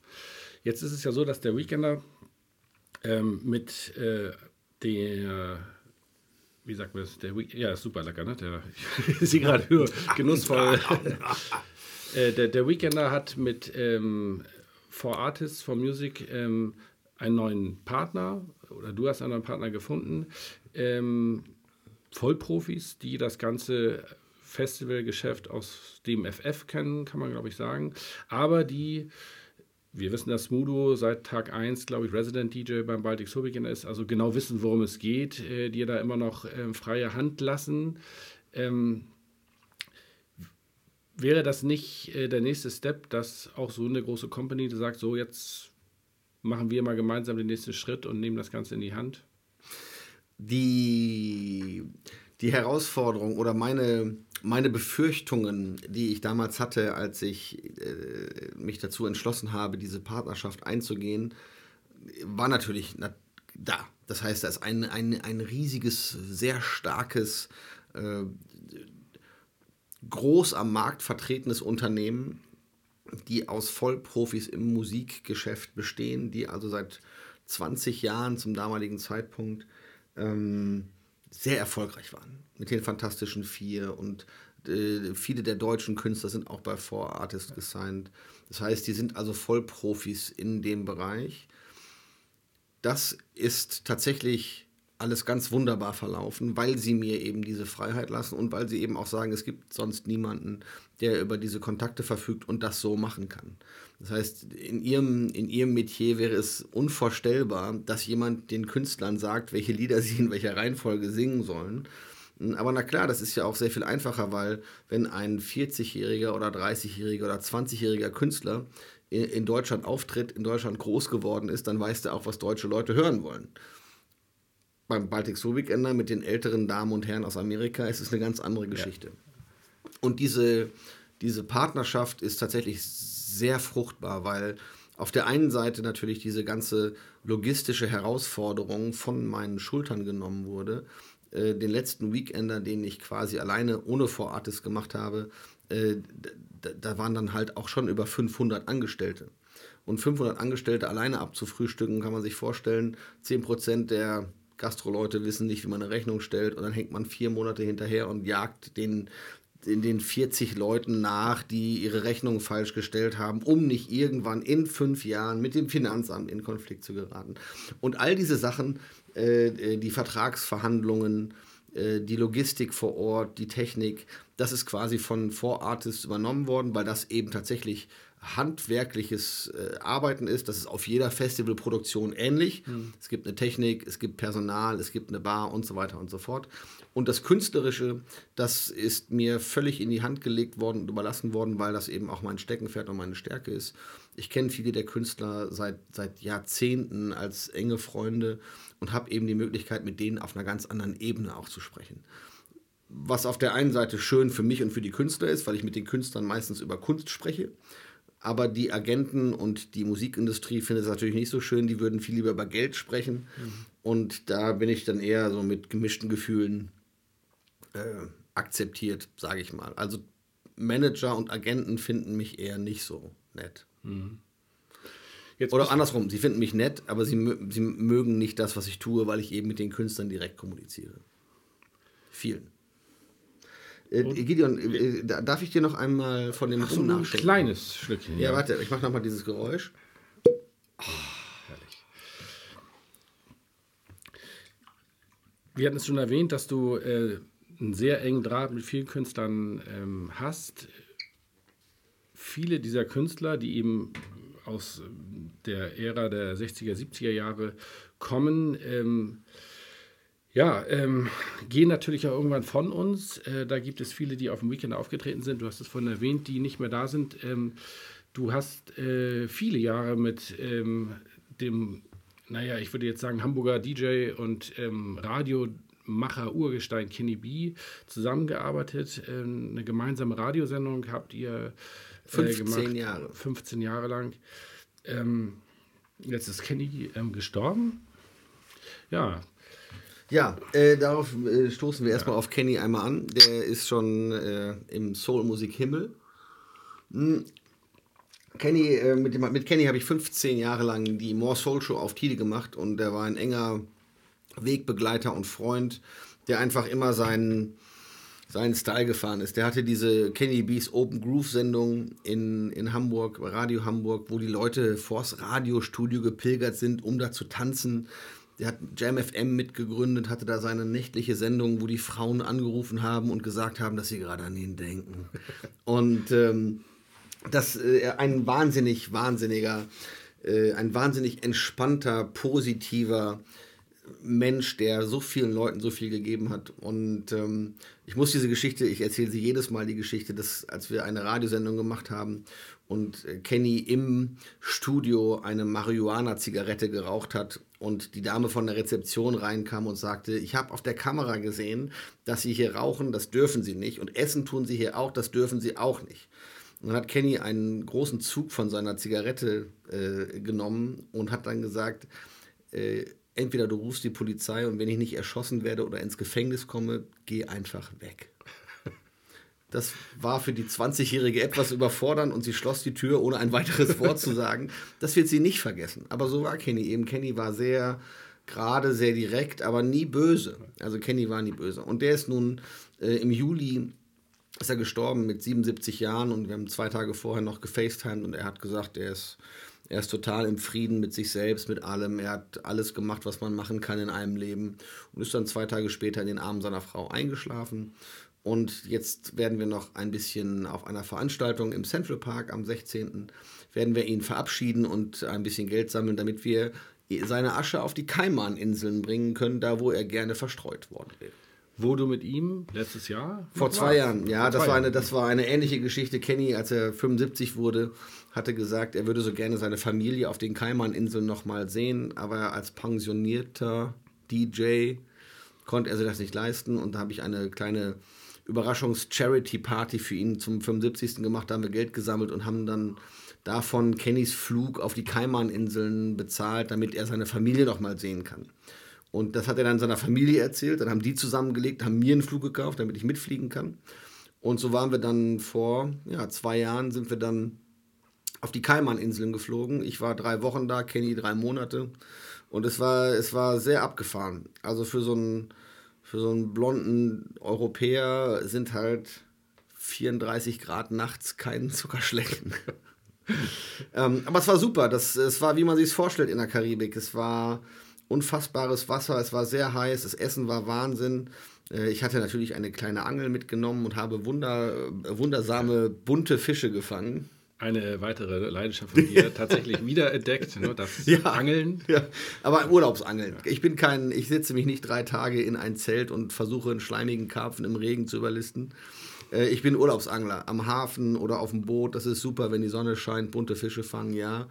Jetzt ist es ja so, dass der Weekender ähm, mit äh, der wie sagt man das? Der ja, ist super lecker, ne? Der, ich sehe gerade höher, genussvoll. äh, der, der Weekender hat mit ähm, For Artists, for Music ähm, einen neuen Partner oder du hast einen neuen Partner gefunden. Ähm, Vollprofis, die das ganze Festivalgeschäft aus dem FF kennen, kann man glaube ich sagen. Aber die, wir wissen, dass Smudo seit Tag 1, glaube ich, Resident DJ beim Baltic Weekend ist, also genau wissen, worum es geht, äh, die da immer noch äh, freie Hand lassen. Ähm, wäre das nicht äh, der nächste Step, dass auch so eine große Company sagt, so jetzt machen wir mal gemeinsam den nächsten Schritt und nehmen das Ganze in die Hand? Die, die Herausforderung oder meine, meine Befürchtungen, die ich damals hatte, als ich äh, mich dazu entschlossen habe, diese Partnerschaft einzugehen, war natürlich na, da. Das heißt, da ist ein, ein, ein riesiges, sehr starkes äh, groß am Markt vertretenes Unternehmen, die aus Vollprofis im Musikgeschäft bestehen, die also seit 20 Jahren zum damaligen Zeitpunkt ähm, sehr erfolgreich waren mit den Fantastischen Vier und äh, viele der deutschen Künstler sind auch bei Four Artists gesigned. Das heißt, die sind also Vollprofis in dem Bereich. Das ist tatsächlich alles ganz wunderbar verlaufen, weil sie mir eben diese Freiheit lassen und weil sie eben auch sagen, es gibt sonst niemanden, der über diese Kontakte verfügt und das so machen kann. Das heißt, in ihrem, in ihrem Metier wäre es unvorstellbar, dass jemand den Künstlern sagt, welche Lieder sie in welcher Reihenfolge singen sollen. Aber na klar, das ist ja auch sehr viel einfacher, weil wenn ein 40-jähriger oder 30-jähriger oder 20-jähriger Künstler in Deutschland auftritt, in Deutschland groß geworden ist, dann weiß der auch, was deutsche Leute hören wollen beim Baltic Soul Weekender mit den älteren Damen und Herren aus Amerika ist es eine ganz andere Geschichte. Ja. Und diese, diese Partnerschaft ist tatsächlich sehr fruchtbar, weil auf der einen Seite natürlich diese ganze logistische Herausforderung von meinen Schultern genommen wurde. Äh, den letzten Weekender, den ich quasi alleine ohne Vorartist gemacht habe, äh, da waren dann halt auch schon über 500 Angestellte. Und 500 Angestellte alleine abzufrühstücken, kann man sich vorstellen, 10% der Gastroleute wissen nicht, wie man eine Rechnung stellt und dann hängt man vier Monate hinterher und jagt den, in den 40 Leuten nach, die ihre Rechnung falsch gestellt haben, um nicht irgendwann in fünf Jahren mit dem Finanzamt in Konflikt zu geraten. Und all diese Sachen, äh, äh die Vertragsverhandlungen, äh, die Logistik vor Ort, die Technik, das ist quasi von Vorartists übernommen worden, weil das eben tatsächlich handwerkliches äh, Arbeiten ist. Das ist auf jeder Festivalproduktion ähnlich. Mhm. Es gibt eine Technik, es gibt Personal, es gibt eine Bar und so weiter und so fort. Und das Künstlerische, das ist mir völlig in die Hand gelegt worden und überlassen worden, weil das eben auch mein Steckenpferd und meine Stärke ist. Ich kenne viele der Künstler seit, seit Jahrzehnten als enge Freunde und habe eben die Möglichkeit, mit denen auf einer ganz anderen Ebene auch zu sprechen was auf der einen Seite schön für mich und für die Künstler ist, weil ich mit den Künstlern meistens über Kunst spreche. Aber die Agenten und die Musikindustrie finden es natürlich nicht so schön. Die würden viel lieber über Geld sprechen. Mhm. Und da bin ich dann eher so mit gemischten Gefühlen äh, akzeptiert, sage ich mal. Also Manager und Agenten finden mich eher nicht so nett. Mhm. Oder andersrum, sie finden mich nett, aber sie, sie mögen nicht das, was ich tue, weil ich eben mit den Künstlern direkt kommuniziere. Vielen. Äh, Gideon, äh, darf ich dir noch einmal von dem Ach so, ein kleines Schlückchen. Ja, warte, ich mache nochmal dieses Geräusch. Oh, herrlich. Wir hatten es schon erwähnt, dass du äh, einen sehr engen Draht mit vielen Künstlern ähm, hast. Viele dieser Künstler, die eben aus der Ära der 60er, 70er Jahre kommen, ähm, ja, ähm, gehen natürlich auch irgendwann von uns. Äh, da gibt es viele, die auf dem Weekend aufgetreten sind. Du hast es vorhin erwähnt, die nicht mehr da sind. Ähm, du hast äh, viele Jahre mit ähm, dem, naja, ich würde jetzt sagen, Hamburger DJ und ähm, Radiomacher Urgestein Kenny B zusammengearbeitet. Ähm, eine gemeinsame Radiosendung habt ihr äh, 15 gemacht. Jahre. 15 Jahre lang. Ähm, jetzt ist Kenny gestorben. Ja, ja, äh, darauf äh, stoßen wir erstmal auf Kenny einmal an. Der ist schon äh, im Soul-Musik-Himmel. Hm. Kenny, äh, mit, dem, mit Kenny habe ich 15 Jahre lang die More Soul Show auf Tide gemacht und der war ein enger Wegbegleiter und Freund, der einfach immer seinen, seinen Style gefahren ist. Der hatte diese Kenny B's Open Groove Sendung in, in Hamburg, Radio Hamburg, wo die Leute vors Radiostudio gepilgert sind, um da zu tanzen der hat Jam FM mitgegründet, hatte da seine nächtliche Sendung, wo die Frauen angerufen haben und gesagt haben, dass sie gerade an ihn denken. Und ähm, das äh, ein wahnsinnig, wahnsinniger, äh, ein wahnsinnig entspannter, positiver Mensch, der so vielen Leuten so viel gegeben hat. Und ähm, ich muss diese Geschichte, ich erzähle sie jedes Mal, die Geschichte, dass als wir eine Radiosendung gemacht haben und äh, Kenny im Studio eine Marihuana-Zigarette geraucht hat und die Dame von der Rezeption reinkam und sagte, ich habe auf der Kamera gesehen, dass Sie hier rauchen, das dürfen Sie nicht und essen tun Sie hier auch, das dürfen Sie auch nicht. Und dann hat Kenny einen großen Zug von seiner Zigarette äh, genommen und hat dann gesagt, äh, entweder du rufst die Polizei und wenn ich nicht erschossen werde oder ins Gefängnis komme, geh einfach weg. Das war für die 20-Jährige etwas überfordernd und sie schloss die Tür, ohne ein weiteres Wort zu sagen. Das wird sie nicht vergessen. Aber so war Kenny eben. Kenny war sehr gerade, sehr direkt, aber nie böse. Also Kenny war nie böse. Und der ist nun äh, im Juli ist er gestorben mit 77 Jahren und wir haben zwei Tage vorher noch gefacetimed und er hat gesagt, er ist, er ist total im Frieden mit sich selbst, mit allem. Er hat alles gemacht, was man machen kann in einem Leben und ist dann zwei Tage später in den Armen seiner Frau eingeschlafen. Und jetzt werden wir noch ein bisschen auf einer Veranstaltung im Central Park am 16. werden wir ihn verabschieden und ein bisschen Geld sammeln, damit wir seine Asche auf die Kaiman-Inseln bringen können, da wo er gerne verstreut worden wäre. Wo du mit ihm letztes Jahr? Vor zwei warst? Jahren, ja, das war, eine, das war eine ähnliche Geschichte. Kenny, als er 75 wurde, hatte gesagt, er würde so gerne seine Familie auf den Kaiman-Inseln nochmal sehen, aber als pensionierter DJ konnte er sich das nicht leisten und da habe ich eine kleine Überraschungs-Charity-Party für ihn zum 75. gemacht. Da haben wir Geld gesammelt und haben dann davon Kennys Flug auf die Kaiman-Inseln bezahlt, damit er seine Familie noch mal sehen kann. Und das hat er dann seiner Familie erzählt. Dann haben die zusammengelegt, haben mir einen Flug gekauft, damit ich mitfliegen kann. Und so waren wir dann vor ja, zwei Jahren, sind wir dann auf die Kaiman-Inseln geflogen. Ich war drei Wochen da, Kenny drei Monate. Und es war, es war sehr abgefahren. Also für so einen für so einen blonden Europäer sind halt 34 Grad nachts kein Zuckerschlecken. ähm, aber es war super. Das, es war, wie man sich es vorstellt in der Karibik. Es war unfassbares Wasser, es war sehr heiß, das Essen war Wahnsinn. Äh, ich hatte natürlich eine kleine Angel mitgenommen und habe wunder, wundersame bunte Fische gefangen eine weitere Leidenschaft von dir tatsächlich wiederentdeckt, ne, das ja, Angeln. Ja, aber Urlaubsangeln. Ich bin kein, ich setze mich nicht drei Tage in ein Zelt und versuche einen schleimigen Karpfen im Regen zu überlisten. Äh, ich bin Urlaubsangler am Hafen oder auf dem Boot. Das ist super, wenn die Sonne scheint, bunte Fische fangen, ja.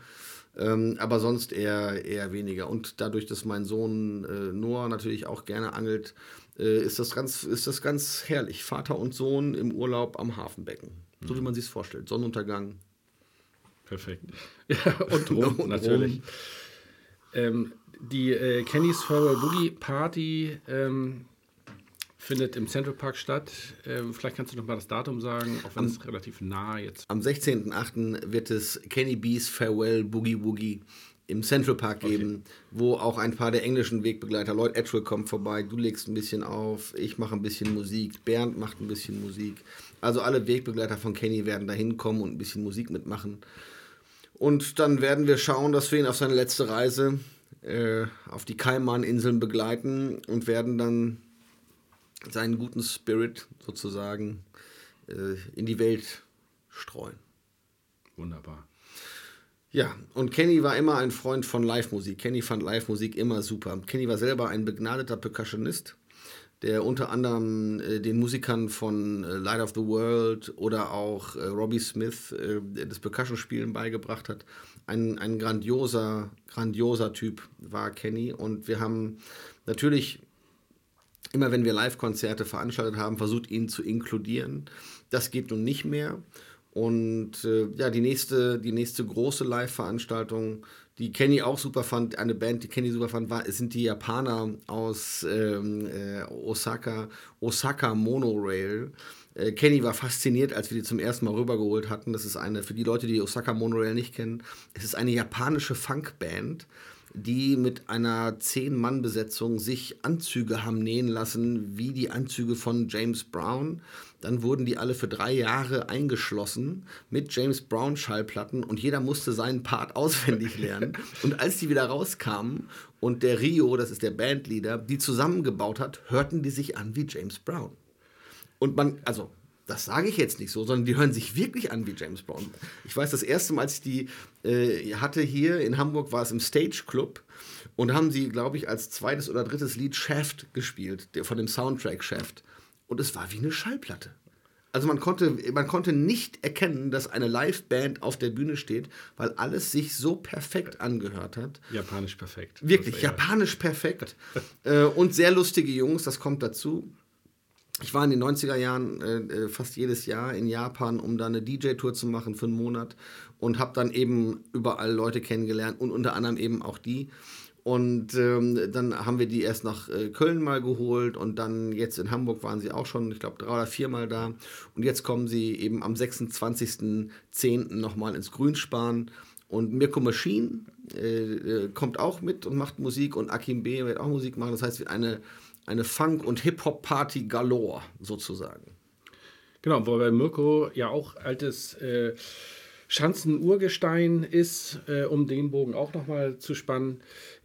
Ähm, aber sonst eher, eher weniger. Und dadurch, dass mein Sohn äh, Noah natürlich auch gerne angelt, äh, ist, das ganz, ist das ganz herrlich. Vater und Sohn im Urlaub am Hafenbecken. So wie mhm. man sich es vorstellt. Sonnenuntergang, Perfekt. Ja, und rum, und natürlich. Ähm, die äh, Kenny's Farewell Boogie Party ähm, findet im Central Park statt. Ähm, vielleicht kannst du noch mal das Datum sagen, auch wenn am, es relativ nah jetzt. Am 16.08. wird es Kenny B's Farewell Boogie Woogie im Central Park geben, okay. wo auch ein paar der englischen Wegbegleiter, Lloyd Atwell kommt vorbei, du legst ein bisschen auf, ich mache ein bisschen Musik, Bernd macht ein bisschen Musik. Also alle Wegbegleiter von Kenny werden da hinkommen und ein bisschen Musik mitmachen. Und dann werden wir schauen, dass wir ihn auf seine letzte Reise äh, auf die Kaiman-Inseln begleiten und werden dann seinen guten Spirit sozusagen äh, in die Welt streuen. Wunderbar. Ja, und Kenny war immer ein Freund von Live-Musik. Kenny fand Live-Musik immer super. Kenny war selber ein begnadeter Percussionist, der unter anderem äh, den Musikern von äh, Light of the World oder auch äh, Robbie Smith äh, das Percussion-Spielen beigebracht hat. Ein, ein grandioser, grandioser Typ war Kenny. Und wir haben natürlich immer, wenn wir Live-Konzerte veranstaltet haben, versucht, ihn zu inkludieren. Das geht nun nicht mehr. Und äh, ja, die nächste, die nächste große Live-Veranstaltung, die Kenny auch super fand, eine Band, die Kenny super fand, war, sind die Japaner aus ähm, äh, Osaka, Osaka Monorail. Äh, Kenny war fasziniert, als wir die zum ersten Mal rübergeholt hatten. Das ist eine, für die Leute, die Osaka Monorail nicht kennen, es ist eine japanische Funkband die mit einer Zehn-Mann-Besetzung sich Anzüge haben nähen lassen, wie die Anzüge von James Brown. Dann wurden die alle für drei Jahre eingeschlossen mit James Brown Schallplatten und jeder musste seinen Part auswendig lernen. Und als die wieder rauskamen und der Rio, das ist der Bandleader, die zusammengebaut hat, hörten die sich an wie James Brown. Und man, also das sage ich jetzt nicht so, sondern die hören sich wirklich an wie James Brown. Ich weiß, das erste Mal, als ich die äh, hatte hier in Hamburg, war es im Stage Club und haben sie, glaube ich, als zweites oder drittes Lied Shaft gespielt, der, von dem Soundtrack Shaft. Und es war wie eine Schallplatte. Also man konnte, man konnte nicht erkennen, dass eine Liveband auf der Bühne steht, weil alles sich so perfekt angehört hat. Japanisch perfekt. Wirklich, japanisch perfekt. äh, und sehr lustige Jungs, das kommt dazu ich war in den 90er Jahren äh, äh, fast jedes Jahr in Japan, um da eine DJ-Tour zu machen für einen Monat und habe dann eben überall Leute kennengelernt und unter anderem eben auch die. Und ähm, dann haben wir die erst nach äh, Köln mal geholt und dann jetzt in Hamburg waren sie auch schon, ich glaube, drei oder viermal da. Und jetzt kommen sie eben am 26.10. nochmal ins Grünspan. Und Mirko Machine äh, äh, kommt auch mit und macht Musik und Akim B. wird auch Musik machen. Das heißt, eine eine Funk- und Hip-Hop-Party galore sozusagen. Genau, wobei Mirko ja auch altes äh, Schanzen-Urgestein ist, äh, um den Bogen auch nochmal zu spannen.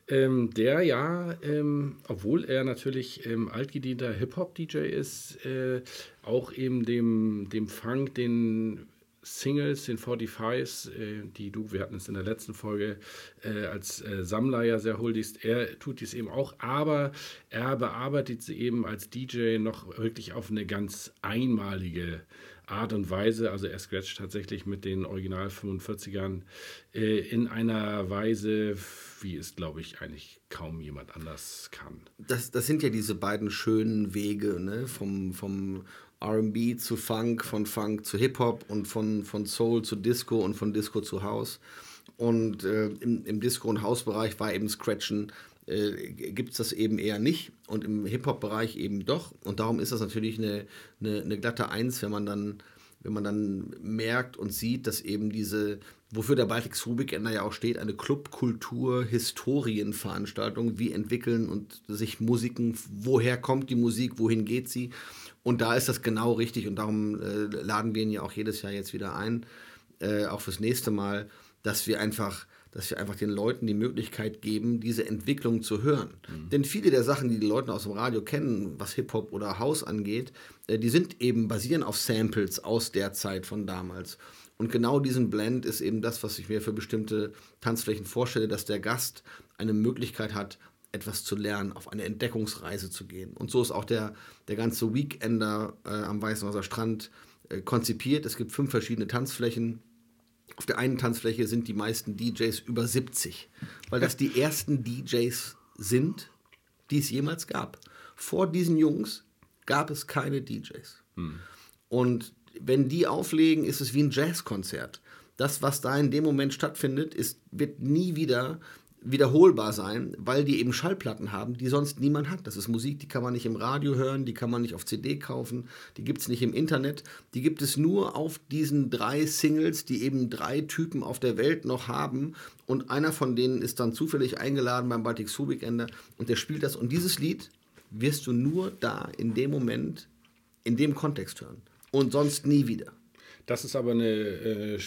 Ähm, der ja, ähm, obwohl er natürlich ähm, altgedienter Hip-Hop-DJ ist, äh, auch eben dem, dem Funk, den Singles, den 45s, äh, die du, wir hatten es in der letzten Folge, äh, als äh, Sammler ja sehr huldigst. Er tut dies eben auch, aber er bearbeitet sie eben als DJ noch wirklich auf eine ganz einmalige Art und Weise. Also er scratcht tatsächlich mit den Original 45ern äh, in einer Weise, wie es, glaube ich, eigentlich kaum jemand anders kann. Das, das sind ja diese beiden schönen Wege, ne? vom, vom RB zu Funk, von Funk zu Hip-Hop und von, von Soul zu Disco und von Disco zu House. Und äh, im, im Disco- und House-Bereich war eben Scratchen, äh, gibt es das eben eher nicht und im Hip-Hop-Bereich eben doch. Und darum ist das natürlich eine, eine, eine glatte Eins, wenn man dann wenn man dann merkt und sieht, dass eben diese, wofür der Baltic Weekender ja auch steht, eine Clubkultur, Historienveranstaltung, wie entwickeln und sich Musiken, woher kommt die Musik, wohin geht sie und da ist das genau richtig und darum äh, laden wir ihn ja auch jedes Jahr jetzt wieder ein, äh, auch fürs nächste Mal, dass wir einfach dass wir einfach den Leuten die Möglichkeit geben, diese Entwicklung zu hören. Mhm. Denn viele der Sachen, die die Leute aus dem Radio kennen, was Hip-Hop oder House angeht, äh, die sind eben basieren auf Samples aus der Zeit von damals. Und genau diesen Blend ist eben das, was ich mir für bestimmte Tanzflächen vorstelle, dass der Gast eine Möglichkeit hat, etwas zu lernen, auf eine Entdeckungsreise zu gehen. Und so ist auch der, der ganze Weekender äh, am Weißenhauser Strand äh, konzipiert. Es gibt fünf verschiedene Tanzflächen. Auf der einen Tanzfläche sind die meisten DJs über 70, weil das die ersten DJs sind, die es jemals gab. Vor diesen Jungs gab es keine DJs. Hm. Und wenn die auflegen, ist es wie ein Jazzkonzert. Das, was da in dem Moment stattfindet, ist, wird nie wieder wiederholbar sein, weil die eben Schallplatten haben, die sonst niemand hat. Das ist Musik, die kann man nicht im Radio hören, die kann man nicht auf CD kaufen, die gibt es nicht im Internet, die gibt es nur auf diesen drei Singles, die eben drei Typen auf der Welt noch haben und einer von denen ist dann zufällig eingeladen beim Baltic Soul Weekender und der spielt das und dieses Lied wirst du nur da in dem Moment, in dem Kontext hören und sonst nie wieder. Das ist aber eine äh,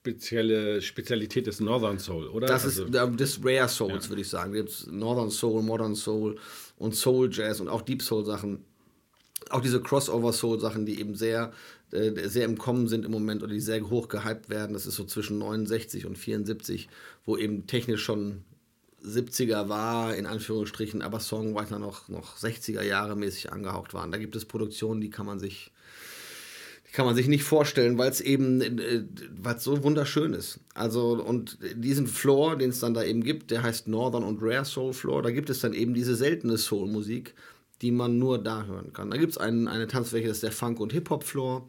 spezielle Spezialität des Northern Soul, oder? Das also, ist äh, des Rare Souls, ja. würde ich sagen. Gibt es Northern Soul, Modern Soul und Soul Jazz und auch Deep Soul Sachen. Auch diese Crossover Soul Sachen, die eben sehr, äh, sehr im Kommen sind im Moment oder die sehr hoch gehypt werden. Das ist so zwischen 69 und 74, wo eben technisch schon 70er war, in Anführungsstrichen, aber Songwriter noch, noch 60er Jahre mäßig angehaucht waren. Da gibt es Produktionen, die kann man sich kann man sich nicht vorstellen, weil es eben, äh, weil so wunderschön ist. Also, und diesen Floor, den es dann da eben gibt, der heißt Northern und Rare Soul Floor, da gibt es dann eben diese seltene Soul-Musik, die man nur da hören kann. Da gibt es ein, eine Tanzfläche, das ist der Funk- und Hip-Hop-Floor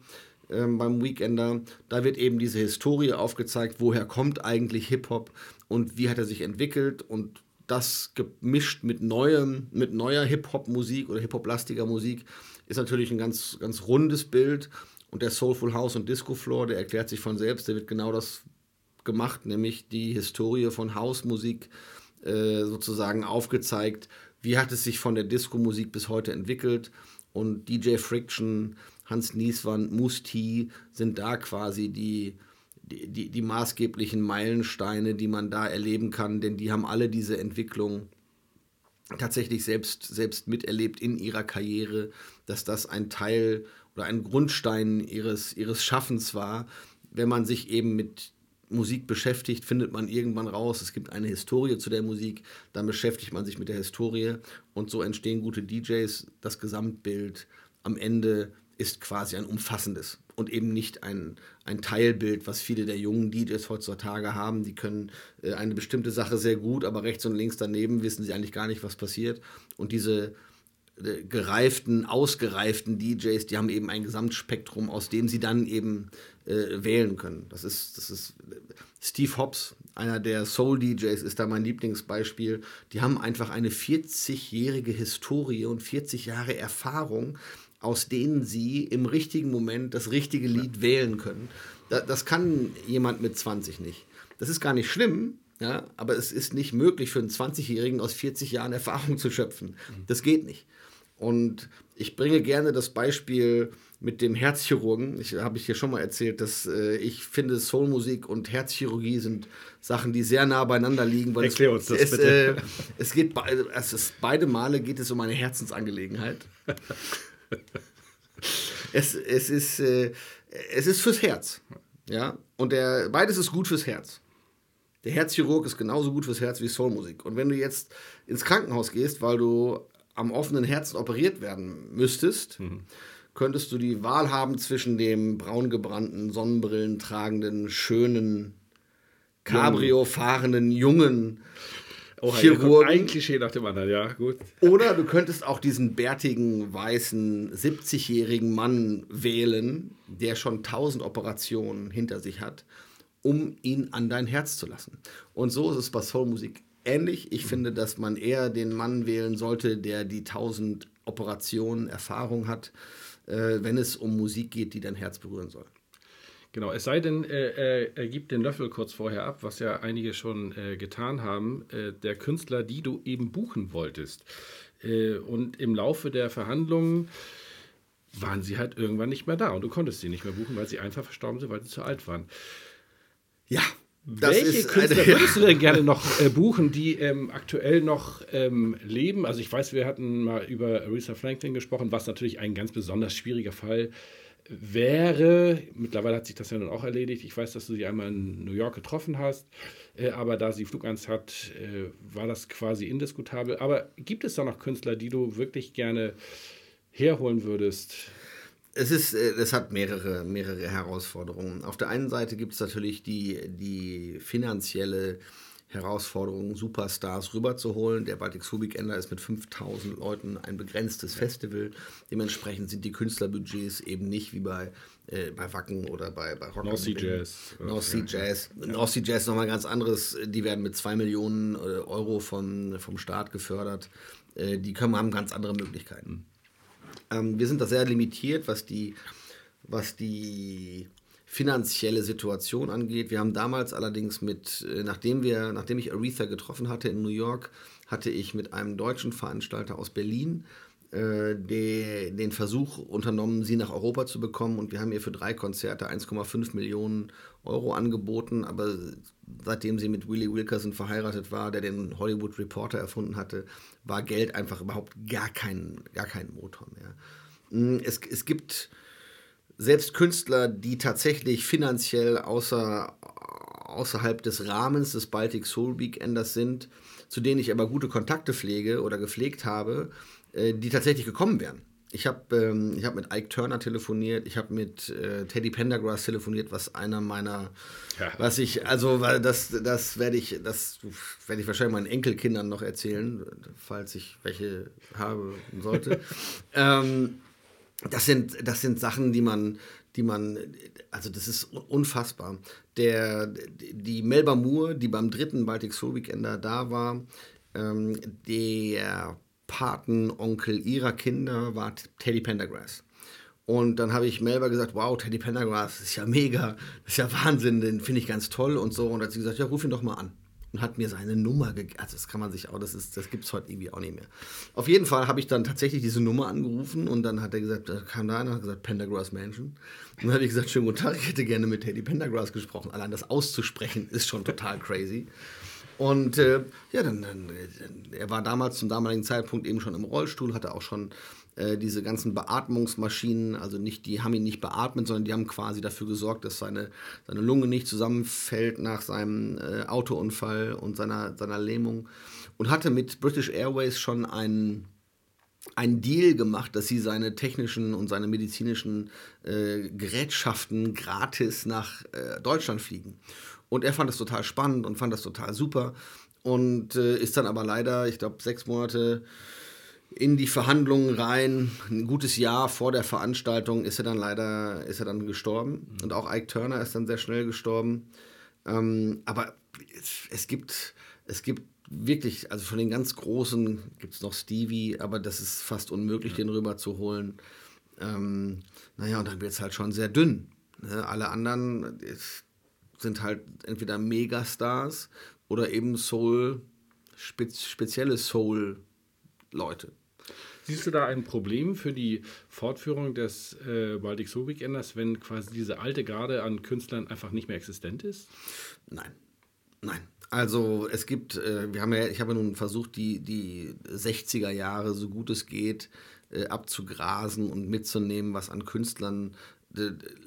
ähm, beim Weekender. Da wird eben diese Historie aufgezeigt, woher kommt eigentlich Hip-Hop und wie hat er sich entwickelt und das gemischt mit neuem, mit neuer Hip-Hop-Musik oder Hip-Hop-lastiger Musik ist natürlich ein ganz, ganz rundes Bild und der Soulful House und Disco Floor, der erklärt sich von selbst, der wird genau das gemacht, nämlich die Historie von Hausmusik äh, sozusagen aufgezeigt. Wie hat es sich von der Disco-Musik bis heute entwickelt? Und DJ Friction, Hans Nieswand, Musti sind da quasi die, die, die, die maßgeblichen Meilensteine, die man da erleben kann, denn die haben alle diese Entwicklung tatsächlich selbst, selbst miterlebt in ihrer Karriere, dass das ein Teil oder ein Grundstein ihres, ihres Schaffens war. Wenn man sich eben mit Musik beschäftigt, findet man irgendwann raus, es gibt eine Historie zu der Musik, dann beschäftigt man sich mit der Historie und so entstehen gute DJs. Das Gesamtbild am Ende ist quasi ein umfassendes und eben nicht ein, ein Teilbild, was viele der jungen DJs heutzutage haben. Die können äh, eine bestimmte Sache sehr gut, aber rechts und links daneben wissen sie eigentlich gar nicht, was passiert. Und diese gereiften, ausgereiften DJs, die haben eben ein Gesamtspektrum, aus dem sie dann eben äh, wählen können. Das ist, das ist Steve Hobbs, einer der Soul-DJs, ist da mein Lieblingsbeispiel. Die haben einfach eine 40-jährige Historie und 40 Jahre Erfahrung, aus denen sie im richtigen Moment das richtige Lied ja. wählen können. Das, das kann jemand mit 20 nicht. Das ist gar nicht schlimm, ja, aber es ist nicht möglich für einen 20-Jährigen aus 40 Jahren Erfahrung zu schöpfen. Das geht nicht. Und ich bringe gerne das Beispiel mit dem Herzchirurgen. Ich habe ich hier schon mal erzählt, dass äh, ich finde, Soulmusik und Herzchirurgie sind Sachen, die sehr nah beieinander liegen. Weil Erklär uns das es, bitte. Äh, es geht es ist, beide Male geht es um eine Herzensangelegenheit. es, es, ist, äh, es ist fürs Herz. Ja? Und der, beides ist gut fürs Herz. Der Herzchirurg ist genauso gut fürs Herz wie Soulmusik. Und wenn du jetzt ins Krankenhaus gehst, weil du am offenen Herzen operiert werden müsstest, mhm. könntest du die Wahl haben zwischen dem braungebrannten, Sonnenbrillen tragenden, schönen, Cabrio fahrenden, jungen oh, Chirurgen. Ein Klischee nach dem anderen, ja, gut. Oder du könntest auch diesen bärtigen, weißen, 70-jährigen Mann wählen, der schon tausend Operationen hinter sich hat, um ihn an dein Herz zu lassen. Und so ist es bei Soulmusik ähnlich. Ich finde, dass man eher den Mann wählen sollte, der die 1000 Operationen Erfahrung hat, äh, wenn es um Musik geht, die dein Herz berühren soll. Genau, es sei denn, äh, er gibt den Löffel kurz vorher ab, was ja einige schon äh, getan haben, äh, der Künstler, die du eben buchen wolltest. Äh, und im Laufe der Verhandlungen waren sie halt irgendwann nicht mehr da und du konntest sie nicht mehr buchen, weil sie einfach verstorben sind, weil sie zu alt waren. Ja, das Welche Künstler würdest du denn gerne noch äh, buchen, die ähm, aktuell noch ähm, leben? Also ich weiß, wir hatten mal über Aretha Franklin gesprochen, was natürlich ein ganz besonders schwieriger Fall wäre. Mittlerweile hat sich das ja nun auch erledigt. Ich weiß, dass du sie einmal in New York getroffen hast, äh, aber da sie Flugangst hat, äh, war das quasi indiskutabel. Aber gibt es da noch Künstler, die du wirklich gerne herholen würdest? Es ist, äh, es hat mehrere, mehrere Herausforderungen. Auf der einen Seite gibt es natürlich die, die finanzielle Herausforderung, Superstars rüberzuholen. Der Baltic Zoo Weekender ist mit 5000 Leuten ein begrenztes Festival. Dementsprechend sind die Künstlerbudgets eben nicht wie bei, äh, bei Wacken oder bei, bei Rock North Sea Jazz. North Sea Jazz. North Sea Jazz ist nochmal ganz anderes. Die werden mit 2 Millionen äh, Euro von, vom Staat gefördert. Äh, die können, haben ganz andere Möglichkeiten. Ähm, wir sind da sehr limitiert, was die, was die finanzielle Situation angeht. Wir haben damals allerdings mit, äh, nachdem wir, nachdem ich Aretha getroffen hatte in New York, hatte ich mit einem deutschen Veranstalter aus Berlin äh, de, den Versuch unternommen, sie nach Europa zu bekommen und wir haben ihr für drei Konzerte 1,5 Millionen Euro angeboten, aber seitdem sie mit Willie Wilkerson verheiratet war, der den Hollywood Reporter erfunden hatte, war Geld einfach überhaupt gar kein, gar kein Motor mehr. Mm, es, es gibt selbst Künstler, die tatsächlich finanziell außer, außerhalb des Rahmens des Baltic Soul Weekenders sind, zu denen ich aber gute Kontakte pflege oder gepflegt habe, äh, die tatsächlich gekommen wären. Ich habe ähm, hab mit Ike Turner telefoniert, ich habe mit äh, Teddy Pendergrass telefoniert, was einer meiner, ja. was ich, also das, das werde ich, das werde ich wahrscheinlich meinen Enkelkindern noch erzählen, falls ich welche habe sollte. ähm, das sind, das sind Sachen, die man, die man, also das ist unfassbar. Der, die Melba Moore, die beim dritten Baltic Soul Weekender da war, ähm, der Patenonkel ihrer Kinder war Teddy Pendergrass. Und dann habe ich Melba gesagt, wow, Teddy Pendergrass, das ist ja mega, das ist ja Wahnsinn, den finde ich ganz toll und so. Und dann hat sie gesagt, ja, ruf ihn doch mal an und hat mir seine Nummer gegeben. Also das kann man sich auch, das, das gibt es heute irgendwie auch nicht mehr. Auf jeden Fall habe ich dann tatsächlich diese Nummer angerufen und dann hat er gesagt, da kam da einer und hat gesagt, Pendergrass Mansion. Und dann habe ich gesagt, schönen guten Tag, ich hätte gerne mit Teddy Pendergrass gesprochen. Allein das auszusprechen ist schon total crazy. Und äh, ja, dann, dann, er war damals zum damaligen Zeitpunkt eben schon im Rollstuhl, hatte auch schon äh, diese ganzen Beatmungsmaschinen, also nicht, die haben ihn nicht beatmet, sondern die haben quasi dafür gesorgt, dass seine, seine Lunge nicht zusammenfällt nach seinem äh, Autounfall und seiner, seiner Lähmung. Und hatte mit British Airways schon einen ein Deal gemacht, dass sie seine technischen und seine medizinischen äh, Gerätschaften gratis nach äh, Deutschland fliegen. Und er fand das total spannend und fand das total super und äh, ist dann aber leider, ich glaube, sechs Monate in die Verhandlungen rein. Ein gutes Jahr vor der Veranstaltung ist er dann leider ist er dann gestorben. Mhm. Und auch Ike Turner ist dann sehr schnell gestorben. Ähm, aber es, es, gibt, es gibt wirklich, also von den ganz Großen gibt es noch Stevie, aber das ist fast unmöglich, ja. den rüber zu holen. Ähm, naja, und dann wird es halt schon sehr dünn. Ne? Alle anderen sind halt entweder Megastars oder eben Soul, spezielle Soul-Leute. Siehst du da ein Problem für die Fortführung des äh, Baltic Soul Weekenders, wenn quasi diese alte Garde an Künstlern einfach nicht mehr existent ist? Nein. Nein. Also es gibt, äh, wir haben ja, ich habe ja nun versucht, die, die 60er Jahre, so gut es geht, äh, abzugrasen und mitzunehmen, was an Künstlern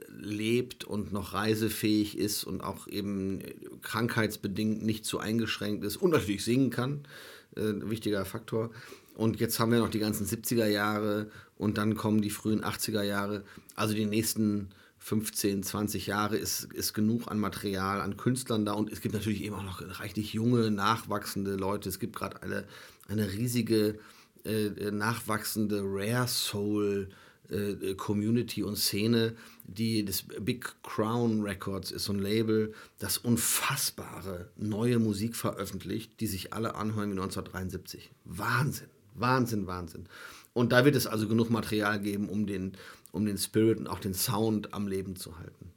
lebt und noch reisefähig ist und auch eben krankheitsbedingt nicht zu eingeschränkt ist und natürlich singen kann. Äh, wichtiger Faktor. Und jetzt haben wir noch die ganzen 70er Jahre und dann kommen die frühen 80er Jahre. Also die nächsten 15, 20 Jahre ist, ist genug an Material, an Künstlern da. Und es gibt natürlich eben auch noch reichlich junge, nachwachsende Leute. Es gibt gerade eine, eine riesige, äh, nachwachsende Rare Soul. Äh, Community und Szene, die das Big Crown Records ist so ein Label, das unfassbare neue Musik veröffentlicht, die sich alle anhören wie 1973. Wahnsinn. Wahnsinn, Wahnsinn. Und da wird es also genug Material geben, um den, um den Spirit und auch den Sound am Leben zu halten.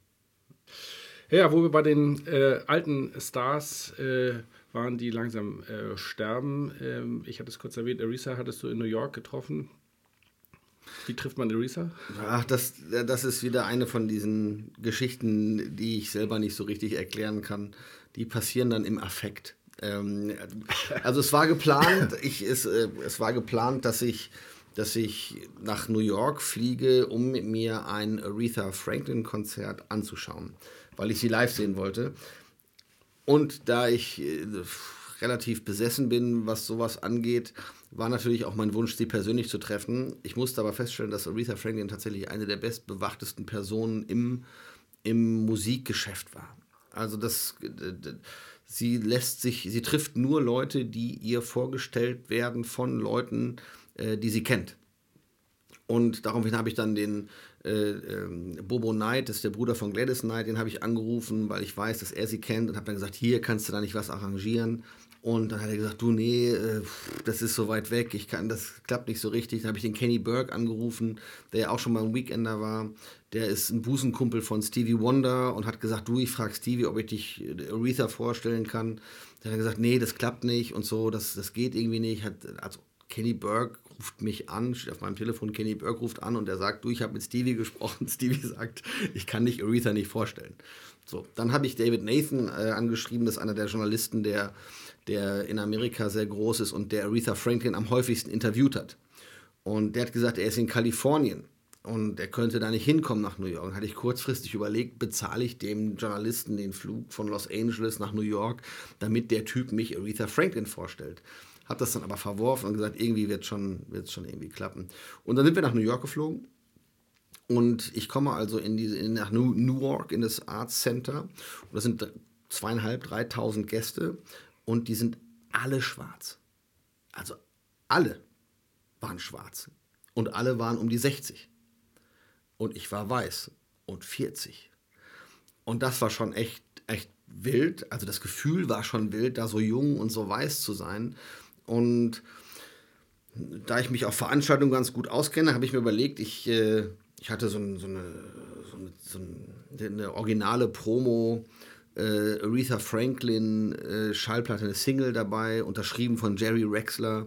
Ja, wo wir bei den äh, alten Stars äh, waren, die langsam äh, sterben. Ähm, ich hatte es kurz erwähnt, Arisa hattest du in New York getroffen. Wie trifft man Arisa? Ach, das, das ist wieder eine von diesen Geschichten, die ich selber nicht so richtig erklären kann. Die passieren dann im Affekt. Ähm, also es war geplant, ich, es, äh, es war geplant, dass ich, dass ich nach New York fliege, um mir ein Aretha Franklin-Konzert anzuschauen, weil ich sie live sehen wollte. Und da ich äh, relativ besessen bin, was sowas angeht, war natürlich auch mein Wunsch, sie persönlich zu treffen. Ich musste aber feststellen, dass Aretha Franklin tatsächlich eine der bestbewachtesten Personen im, im Musikgeschäft war. Also das, sie lässt sich, sie trifft nur Leute, die ihr vorgestellt werden von Leuten, äh, die sie kennt. Und daraufhin habe ich dann den äh, ähm, Bobo Knight, das ist der Bruder von Gladys Knight, den habe ich angerufen, weil ich weiß, dass er sie kennt und habe dann gesagt, hier kannst du da nicht was arrangieren. Und dann hat er gesagt, du, nee, äh, das ist so weit weg, ich kann, das klappt nicht so richtig. Dann habe ich den Kenny Burke angerufen, der ja auch schon mal ein Weekender war. Der ist ein Busenkumpel von Stevie Wonder und hat gesagt, du, ich frage Stevie, ob ich dich äh, Aretha vorstellen kann. Dann hat er gesagt, nee, das klappt nicht und so, das, das geht irgendwie nicht. Hat, also Kenny Burke ruft mich an, steht auf meinem Telefon, Kenny Burke ruft an und er sagt, du, ich habe mit Stevie gesprochen. Stevie sagt, ich kann dich Aretha nicht vorstellen. So, dann habe ich David Nathan äh, angeschrieben, das ist einer der Journalisten, der, der in Amerika sehr groß ist und der Aretha Franklin am häufigsten interviewt hat. Und der hat gesagt, er ist in Kalifornien und er könnte da nicht hinkommen nach New York. Und hatte ich kurzfristig überlegt, bezahle ich dem Journalisten den Flug von Los Angeles nach New York, damit der Typ mich Aretha Franklin vorstellt. Habe das dann aber verworfen und gesagt, irgendwie wird es schon, schon irgendwie klappen. Und dann sind wir nach New York geflogen. Und ich komme also in diese, in, nach New, Newark in das Arts Center. Und das sind zweieinhalb, dreitausend Gäste. Und die sind alle schwarz. Also alle waren schwarz. Und alle waren um die 60 und ich war weiß und 40. Und das war schon echt, echt wild. Also das Gefühl war schon wild, da so jung und so weiß zu sein. Und da ich mich auf Veranstaltungen ganz gut auskenne, habe ich mir überlegt, ich, äh, ich hatte so, ein, so, eine, so, eine, so eine, originale Promo. Äh, Aretha Franklin äh, Schallplatte, eine Single dabei, unterschrieben von Jerry Rexler.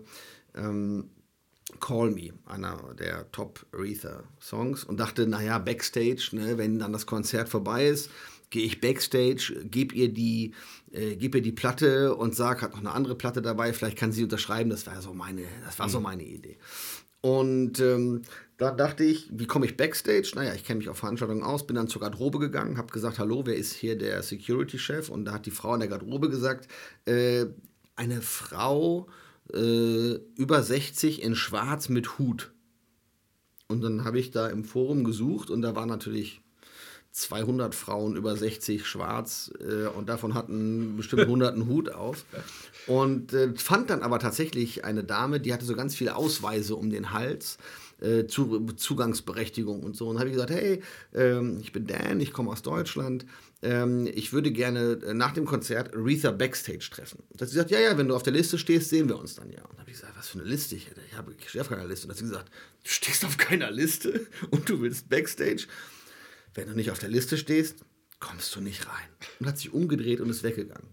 Ähm, Call Me, einer der Top Aretha-Songs und dachte, naja, Backstage, ne, wenn dann das Konzert vorbei ist, gehe ich Backstage, gebe ihr, die, äh, geb ihr die Platte und sage, hat noch eine andere Platte dabei, vielleicht kann sie unterschreiben, das war so meine, das war so mhm. meine Idee. Und ähm, da dachte ich, wie komme ich Backstage? Naja, ich kenne mich auf Veranstaltungen aus, bin dann zur Garderobe gegangen, habe gesagt, hallo, wer ist hier der Security-Chef? Und da hat die Frau in der Garderobe gesagt, äh, eine Frau äh, über 60 in Schwarz mit Hut. Und dann habe ich da im Forum gesucht und da waren natürlich 200 Frauen über 60 schwarz äh, und davon hatten bestimmt 100 einen Hut auf. Und äh, fand dann aber tatsächlich eine Dame, die hatte so ganz viele Ausweise um den Hals äh, zu, Zugangsberechtigung und so. Und habe ich gesagt, hey, ähm, ich bin Dan, ich komme aus Deutschland. Ähm, ich würde gerne äh, nach dem Konzert Aretha Backstage treffen. Und hat sie gesagt, ja, ja, wenn du auf der Liste stehst, sehen wir uns dann ja. Und habe ich gesagt, was für eine Liste? Ich, ich, habe, ich stehe auf keiner Liste. Und hat sie gesagt, du stehst auf keiner Liste und du willst Backstage. Wenn du nicht auf der Liste stehst, kommst du nicht rein. Und hat sich umgedreht und ist weggegangen.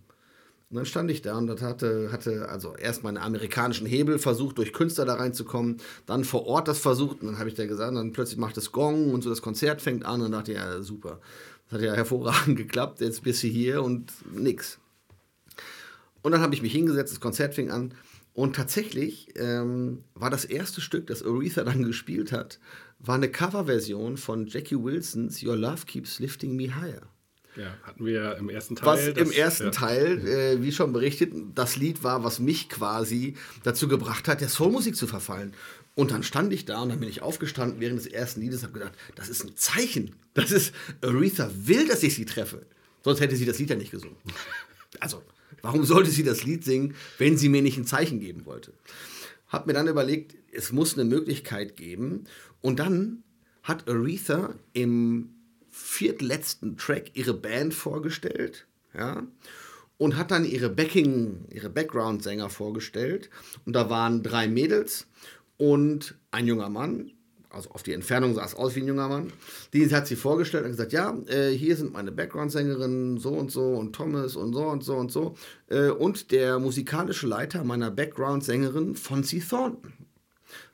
Und dann stand ich da und hatte, hatte also erst meine amerikanischen Hebel versucht, durch Künstler da reinzukommen, dann vor Ort das versucht und dann habe ich da gesagt, dann plötzlich macht es Gong und so das Konzert fängt an und dachte, ja, super. Das hat ja hervorragend geklappt, jetzt bist du hier und nix. Und dann habe ich mich hingesetzt, das Konzert fing an und tatsächlich ähm, war das erste Stück, das Aretha dann gespielt hat, war eine Coverversion von Jackie Wilsons Your Love Keeps Lifting Me Higher. Ja, hatten wir ja im ersten Teil. Was das, im ersten ja. Teil, äh, wie schon berichtet, das Lied war, was mich quasi dazu gebracht hat, der Soulmusik zu verfallen. Und dann stand ich da und dann bin ich aufgestanden während des ersten Liedes und habe gedacht, das ist ein Zeichen. Das ist, Aretha will, dass ich sie treffe. Sonst hätte sie das Lied ja nicht gesungen. Also, warum sollte sie das Lied singen, wenn sie mir nicht ein Zeichen geben wollte? Hab mir dann überlegt, es muss eine Möglichkeit geben. Und dann hat Aretha im viertletzten Track ihre Band vorgestellt, ja, und hat dann ihre Backing, ihre Background-Sänger vorgestellt. Und da waren drei Mädels und ein junger Mann. Also auf die Entfernung sah es aus wie ein junger Mann. Die hat sie vorgestellt und gesagt, ja, äh, hier sind meine Background-Sängerinnen so und so und Thomas und so und so und so. Äh, und der musikalische Leiter meiner Background-Sängerin, Fonzie Thornton.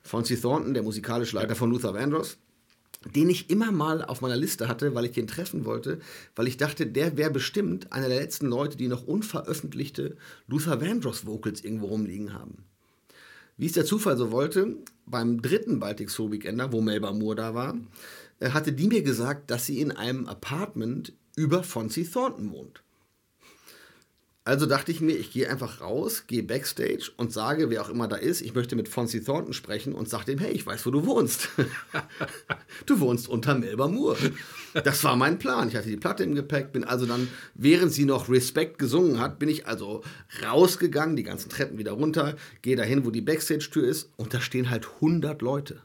Fonzie Thornton, der musikalische Leiter von Luther Vandross den ich immer mal auf meiner Liste hatte, weil ich den treffen wollte, weil ich dachte, der wäre bestimmt einer der letzten Leute, die noch unveröffentlichte Luther Vandross Vocals irgendwo rumliegen haben. Wie es der Zufall so wollte, beim dritten Baltic Soul Weekender, wo Melba Moore da war, äh, hatte die mir gesagt, dass sie in einem Apartment über Fonzie Thornton wohnt. Also dachte ich mir, ich gehe einfach raus, gehe backstage und sage, wer auch immer da ist, ich möchte mit Fonzie Thornton sprechen und sage dem, hey, ich weiß, wo du wohnst. du wohnst unter Melba Moore. Das war mein Plan. Ich hatte die Platte im Gepäck, bin also dann, während sie noch Respect gesungen hat, bin ich also rausgegangen, die ganzen Treppen wieder runter, gehe dahin, wo die Backstage-Tür ist und da stehen halt 100 Leute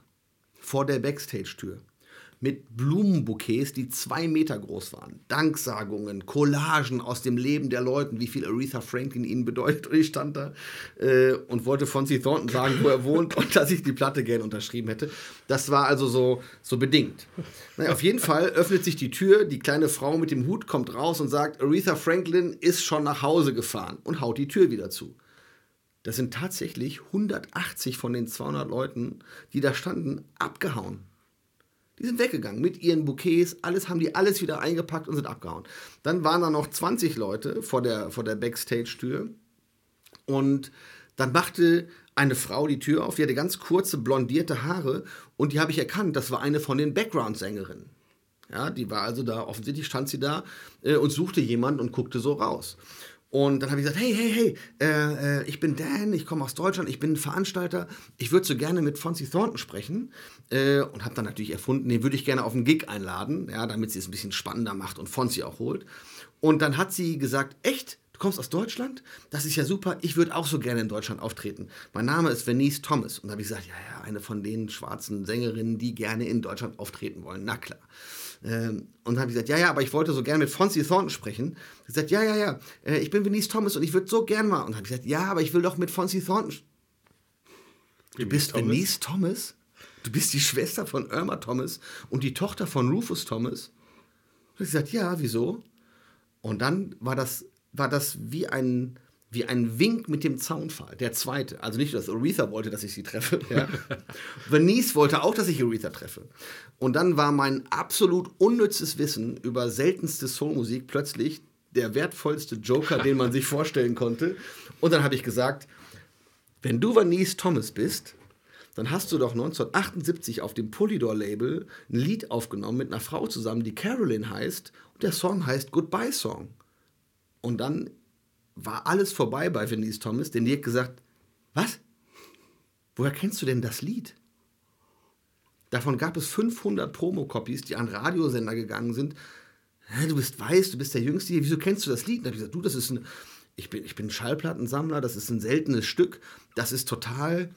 vor der Backstage-Tür mit Blumenbouquets, die zwei Meter groß waren. Danksagungen, Collagen aus dem Leben der Leute, wie viel Aretha Franklin ihnen bedeutet. Und ich stand da äh, und wollte Fonzie Thornton sagen, wo er wohnt und dass ich die Platte gerne unterschrieben hätte. Das war also so, so bedingt. Naja, auf jeden Fall öffnet sich die Tür, die kleine Frau mit dem Hut kommt raus und sagt, Aretha Franklin ist schon nach Hause gefahren und haut die Tür wieder zu. Das sind tatsächlich 180 von den 200 Leuten, die da standen, abgehauen. Die sind weggegangen mit ihren Bouquets, alles haben die alles wieder eingepackt und sind abgehauen. Dann waren da noch 20 Leute vor der, vor der Backstage-Tür und dann machte eine Frau die Tür auf, die hatte ganz kurze blondierte Haare und die habe ich erkannt, das war eine von den Background-Sängerinnen. Ja, die war also da, offensichtlich stand sie da äh, und suchte jemanden und guckte so raus. Und dann habe ich gesagt, hey, hey, hey, äh, äh, ich bin Dan, ich komme aus Deutschland, ich bin Veranstalter, ich würde so gerne mit Fonzie Thornton sprechen. Äh, und habe dann natürlich erfunden, den würde ich gerne auf einen Gig einladen, ja, damit sie es ein bisschen spannender macht und Fonzie auch holt. Und dann hat sie gesagt, echt? Du kommst aus Deutschland? Das ist ja super, ich würde auch so gerne in Deutschland auftreten. Mein Name ist Venice Thomas. Und da habe ich gesagt, ja, ja, eine von den schwarzen Sängerinnen, die gerne in Deutschland auftreten wollen. Na klar. Ähm, und dann habe ich gesagt, ja, ja, aber ich wollte so gerne mit Fonzie Thornton sprechen. Ich gesagt, ja, ja, ja, äh, ich bin Venice Thomas und ich würde so gerne mal. Und dann habe ich gesagt, ja, aber ich will doch mit Fonzie Thornton. Du bist Thomas? Venice Thomas? Du bist die Schwester von Irma Thomas und die Tochter von Rufus Thomas? Und ich gesagt, ja, wieso? Und dann war das, war das wie ein, wie ein Wink mit dem Zaunpfahl, der zweite. Also nicht, dass Aretha wollte, dass ich sie treffe. Ja. Venice wollte auch, dass ich Aretha treffe. Und dann war mein absolut unnützes Wissen über seltenste Soulmusik plötzlich der wertvollste Joker, den man sich vorstellen konnte. Und dann habe ich gesagt, wenn du Venice Thomas bist, dann hast du doch 1978 auf dem Polydor-Label ein Lied aufgenommen mit einer Frau zusammen, die Carolyn heißt. Und der Song heißt Goodbye Song. Und dann war alles vorbei bei Venice Thomas, denn die hat gesagt, was? Woher kennst du denn das Lied? Davon gab es 500 Promocopies, die an Radiosender gegangen sind. Du bist weiß, du bist der Jüngste hier, wieso kennst du das Lied? Und da habe ich gesagt, du, das ist ein, ich bin, ich bin Schallplattensammler, das ist ein seltenes Stück, das ist total,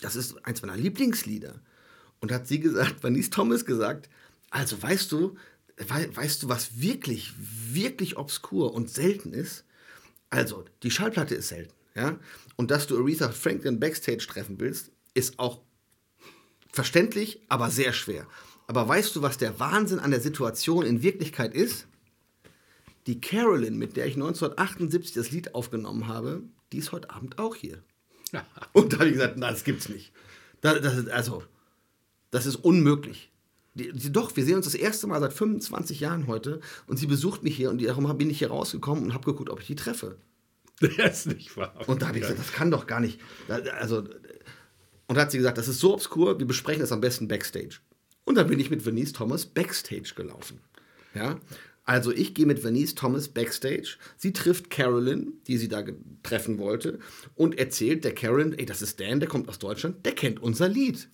das ist eins meiner Lieblingslieder. Und hat sie gesagt, Vanice Thomas gesagt, also weißt du, weißt du, was wirklich, wirklich obskur und selten ist? Also, die Schallplatte ist selten, ja. Und dass du Aretha Franklin Backstage treffen willst, ist auch verständlich, aber sehr schwer. Aber weißt du, was der Wahnsinn an der Situation in Wirklichkeit ist? Die Carolyn, mit der ich 1978 das Lied aufgenommen habe, die ist heute Abend auch hier. Und da habe ich gesagt, nein, das gibt's nicht. Das, das ist, also, das ist unmöglich. Die, die, doch, wir sehen uns das erste Mal seit 25 Jahren heute und sie besucht mich hier und darum bin ich hier rausgekommen und habe geguckt, ob ich die treffe. Das ist nicht wahr. Und da habe ich gesagt, das kann doch gar nicht. Also, und da hat sie gesagt, das ist so obskur, wir besprechen das am besten backstage. Und dann bin ich mit Venice Thomas backstage gelaufen. Ja, also ich gehe mit Venice Thomas backstage. Sie trifft Carolyn, die sie da treffen wollte, und erzählt der Carolyn, ey, das ist Dan, der kommt aus Deutschland, der kennt unser Lied.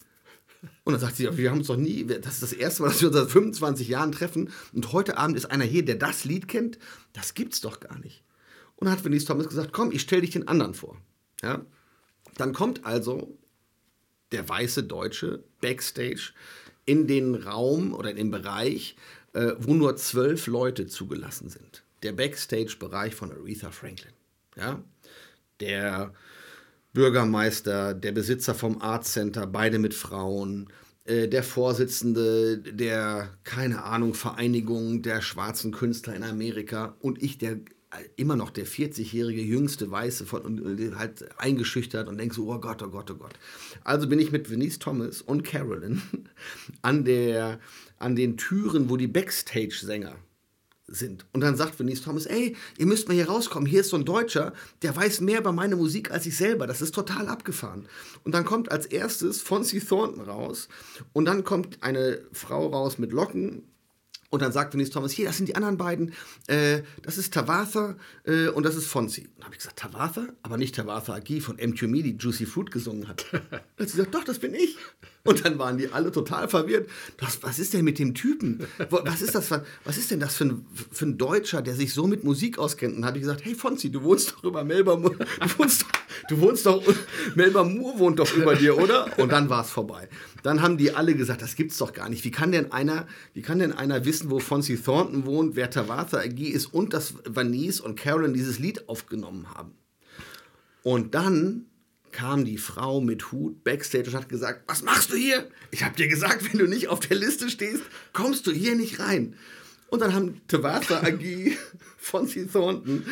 Und dann sagt sie, wir haben uns doch nie, das ist das erste Mal, dass wir uns seit 25 Jahren treffen und heute Abend ist einer hier, der das Lied kennt. Das gibt's doch gar nicht. Und dann hat Venice Thomas gesagt, komm, ich stelle dich den anderen vor. Ja? Dann kommt also der weiße Deutsche backstage in den Raum oder in den Bereich, äh, wo nur zwölf Leute zugelassen sind. Der Backstage-Bereich von Aretha Franklin. Ja? Der Bürgermeister, der Besitzer vom Art Center, beide mit Frauen, äh, der Vorsitzende der, keine Ahnung, Vereinigung der schwarzen Künstler in Amerika und ich, der immer noch der 40-jährige jüngste Weiße von und halt eingeschüchtert und denkt so, oh Gott, oh Gott, oh Gott. Also bin ich mit Venice Thomas und Carolyn an, der, an den Türen, wo die Backstage-Sänger sind. Und dann sagt Venice Thomas, ey, ihr müsst mal hier rauskommen, hier ist so ein Deutscher, der weiß mehr über meine Musik als ich selber, das ist total abgefahren. Und dann kommt als erstes Fonzie Thornton raus und dann kommt eine Frau raus mit Locken Und dann sagt Venice Thomas, hier, das sind die anderen beiden. Äh, das ist Tavatha äh, und das ist Fonzie. Dann habe ich gesagt, Tavatha? Aber nicht Tavatha Agi von M2Me, die Juicy Fruit gesungen hat. Dann hat sie gesagt, doch, das bin ich. Und dann waren die alle total verwirrt. Was, was ist denn mit dem Typen? Was ist das, was ist denn das für ein, für ein Deutscher, der sich so mit Musik auskennt? Und habe ich gesagt, hey Fonzie, du wohnst doch über Melbourne. Du wohnst du wohnst doch Melbourne Moore wohnt doch über dir, oder? Und dann war es vorbei. Dann haben die alle gesagt, das gibt's doch gar nicht. Wie kann denn einer, wie kann denn einer wissen, wo Fonzie Thornton wohnt, wer Tavatha Agi ist und dass Vanice und Carolyn dieses Lied aufgenommen haben? Und dann kam die Frau mit Hut backstage und hat gesagt, was machst du hier? Ich habe dir gesagt, wenn du nicht auf der Liste stehst, kommst du hier nicht rein. Und dann haben Tavasa Agi, Fonzie Thornton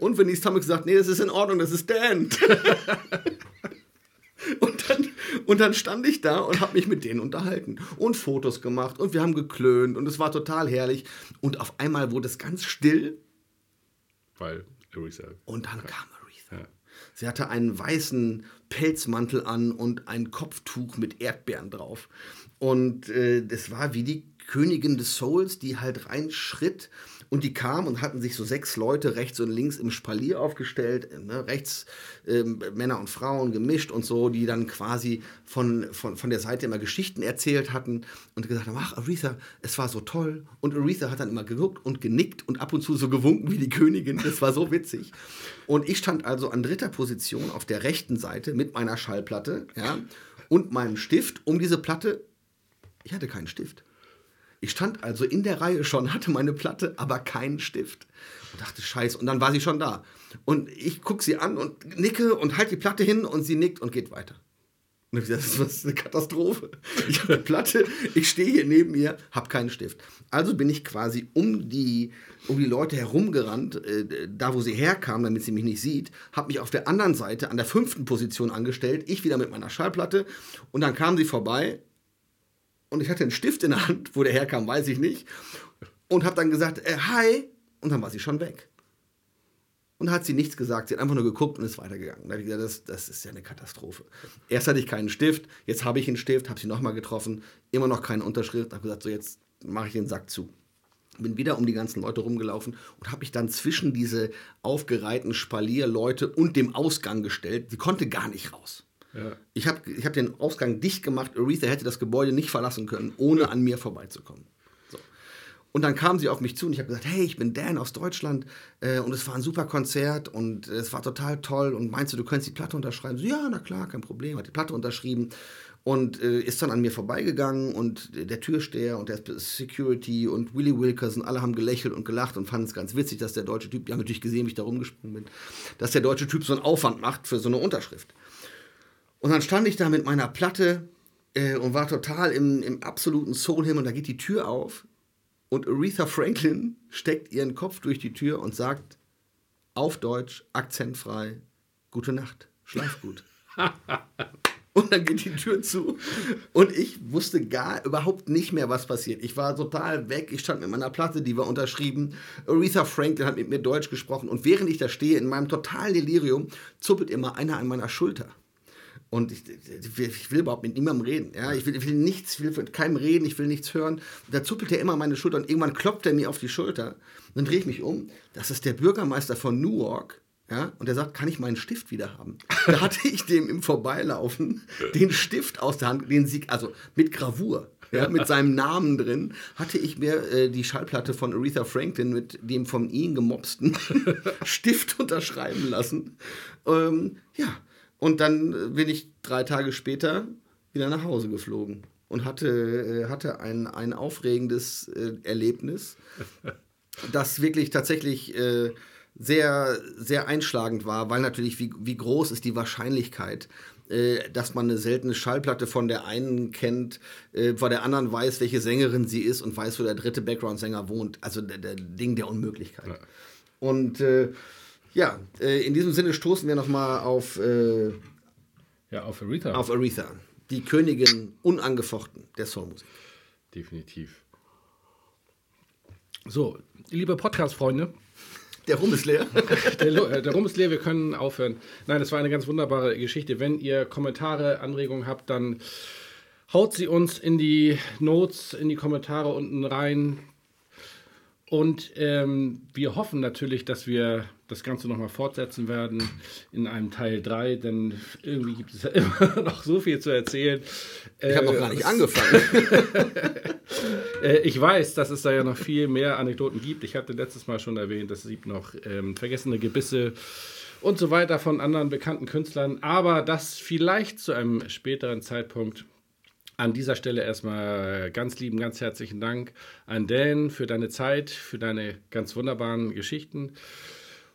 und Venice Thomas gesagt, nee, das ist in Ordnung, das ist Dan. Und dann, und dann stand ich da und habe mich mit denen unterhalten und Fotos gemacht und wir haben geklönt und es war total herrlich. Und auf einmal wurde es ganz still. Weil Aretha. Und dann kam. Ja. Sie hatte einen weißen Pelzmantel an und ein Kopftuch mit Erdbeeren drauf. Und äh, das war wie die Königin des Souls, die halt reinschritt und die kamen und hatten sich so sechs Leute rechts und links im Spalier aufgestellt, ne, rechts äh, Männer und Frauen gemischt und so, die dann quasi von, von, von der Seite immer Geschichten erzählt hatten und gesagt haben, ach Aretha, es war so toll. Und Aretha hat dann immer geguckt und genickt und ab und zu so gewunken wie die Königin. Das war so witzig. Und ich stand also an dritter Position auf der rechten Seite mit meiner Schallplatte ja, und meinem Stift um diese Platte. Ich hatte keinen Stift. Ich stand also in der Reihe schon, hatte meine Platte, aber keinen Stift. Und dachte, scheiße. Und dann war sie schon da. Und ich gucke sie an und nicke und halte die Platte hin und sie nickt und geht weiter. Und ich gesagt, das ist eine Katastrophe. Ich habe eine Platte, ich stehe hier neben ihr, habe keinen Stift. Also bin ich quasi um die, um die Leute herumgerannt, äh, da wo sie herkam, damit sie mich nicht sieht, habe mich auf der anderen Seite an der fünften Position angestellt, ich wieder mit meiner Schallplatte und dann kam sie vorbei und ich hatte einen Stift in der Hand, wo der herkam, weiß ich nicht. Und habe dann gesagt, äh, hi. Und dann war sie schon weg. Und hat sie nichts gesagt. Sie hat einfach nur geguckt und ist weitergegangen. Da habe ich gesagt, das, das ist ja eine Katastrophe. Erst hatte ich keinen Stift, jetzt habe ich einen Stift, habe sie nochmal getroffen, immer noch keine Unterschrift. Habe gesagt, so jetzt mache ich den Sack zu. Bin wieder um die ganzen Leute rumgelaufen und habe mich dann zwischen diese aufgereihten Spalierleute und dem Ausgang gestellt. Sie konnte gar nicht raus. Ja. Ich habe ich hab den Ausgang dicht gemacht. Aretha hätte das Gebäude nicht verlassen können, ohne an mir vorbeizukommen. So. Und dann kam sie auf mich zu und ich habe gesagt, hey, ich bin Dan aus Deutschland äh, und es war ein super Konzert und äh, es war total toll und meinst du, du könntest die Platte unterschreiben? So, ja, na klar, kein Problem, hat die Platte unterschrieben und äh, ist dann an mir vorbeigegangen und der Türsteher und der Security und Willy Wilkerson, alle haben gelächelt und gelacht und fanden es ganz witzig, dass der deutsche Typ, die haben natürlich gesehen, wie ich da rumgesprungen bin, dass der deutsche Typ so einen Aufwand macht für so eine Unterschrift. Und dann stand ich da mit meiner Platte äh, und war total im, im absoluten Soul-Him und da geht die Tür auf und Aretha Franklin steckt ihren Kopf durch die Tür und sagt auf Deutsch, akzentfrei, gute Nacht, schlaf gut. und dann geht die Tür zu und ich wusste gar überhaupt nicht mehr, was passiert. Ich war total weg, ich stand mit meiner Platte, die war unterschrieben. Aretha Franklin hat mit mir Deutsch gesprochen und während ich da stehe, in meinem totalen Delirium, zuppelt immer einer an meiner Schulter. Und ich, ich, will überhaupt mit niemandem reden. Ja? Ich, will, ich will nichts, ich will mit keinem reden, ich will nichts hören. Da zuppelt er immer meine Schulter und irgendwann klopft er mir auf die Schulter. Und dann drehe ich mich um. Das ist der Bürgermeister von Newark. Ja, und er sagt, kann ich meinen Stift wieder haben? Da hatte ich dem im Vorbeilaufen den Stift aus der Hand, den Sieg, also mit Gravur, ja, mit seinem Namen drin, hatte ich mir äh, die Schallplatte von Aretha Franklin mit dem von ihm gemobsten Stift unterschreiben lassen. Ähm, ja, und dann bin ich drei Tage später wieder nach Hause geflogen und hatte, äh, hatte ein, ein aufregendes äh, Erlebnis, das wirklich tatsächlich äh, sehr, sehr einschlagend war, weil natürlich, wie, wie groß ist die Wahrscheinlichkeit, dass man eine seltene Schallplatte von der einen kennt, von der anderen weiß, welche Sängerin sie ist und weiß, wo der dritte Background-Sänger wohnt. Also der, der Ding der Unmöglichkeit. Ja. Und äh, ja, äh, in diesem Sinne stoßen wir nochmal auf, äh, ja, auf Aretha. Auf Aretha, die Königin unangefochten der Soulmusik. Definitiv. So, liebe Podcast-Freunde. Der Rum ist leer. der, äh, der Rum ist leer, wir können aufhören. Nein, das war eine ganz wunderbare Geschichte. Wenn ihr Kommentare, Anregungen habt, dann haut sie uns in die Notes, in die Kommentare unten rein Und ähm, wir hoffen natürlich, dass wir das Ganze nochmal fortsetzen werden in einem Teil 3, denn irgendwie gibt es ja immer noch so viel zu erzählen. Ich habe noch gar nicht angefangen. Äh, ich weiß, dass es da ja noch viel mehr Anekdoten gibt. Ich hatte letztes Mal schon erwähnt, dass es gibt noch ähm, vergessene Gebisse und so weiter von anderen bekannten Künstlern, aber das vielleicht zu einem späteren Zeitpunkt. An dieser Stelle erstmal ganz lieben, ganz herzlichen Dank an Dan für deine Zeit, für deine ganz wunderbaren Geschichten.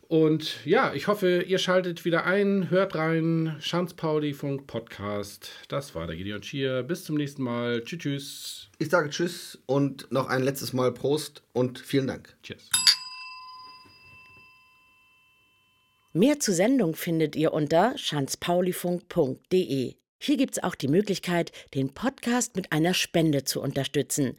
Und ja, ich hoffe, ihr schaltet wieder ein, hört rein. Schanz Pauli Funk Podcast. Das war der Gideon Schier. Bis zum nächsten Mal. Tschüss, tschüss. Ich sage Tschüss und noch ein letztes Mal Prost und vielen Dank. Tschüss. Mehr zur Sendung findet ihr unter schanzpaulifunk.de. Hier gibt es auch die Möglichkeit, den Podcast mit einer Spende zu unterstützen.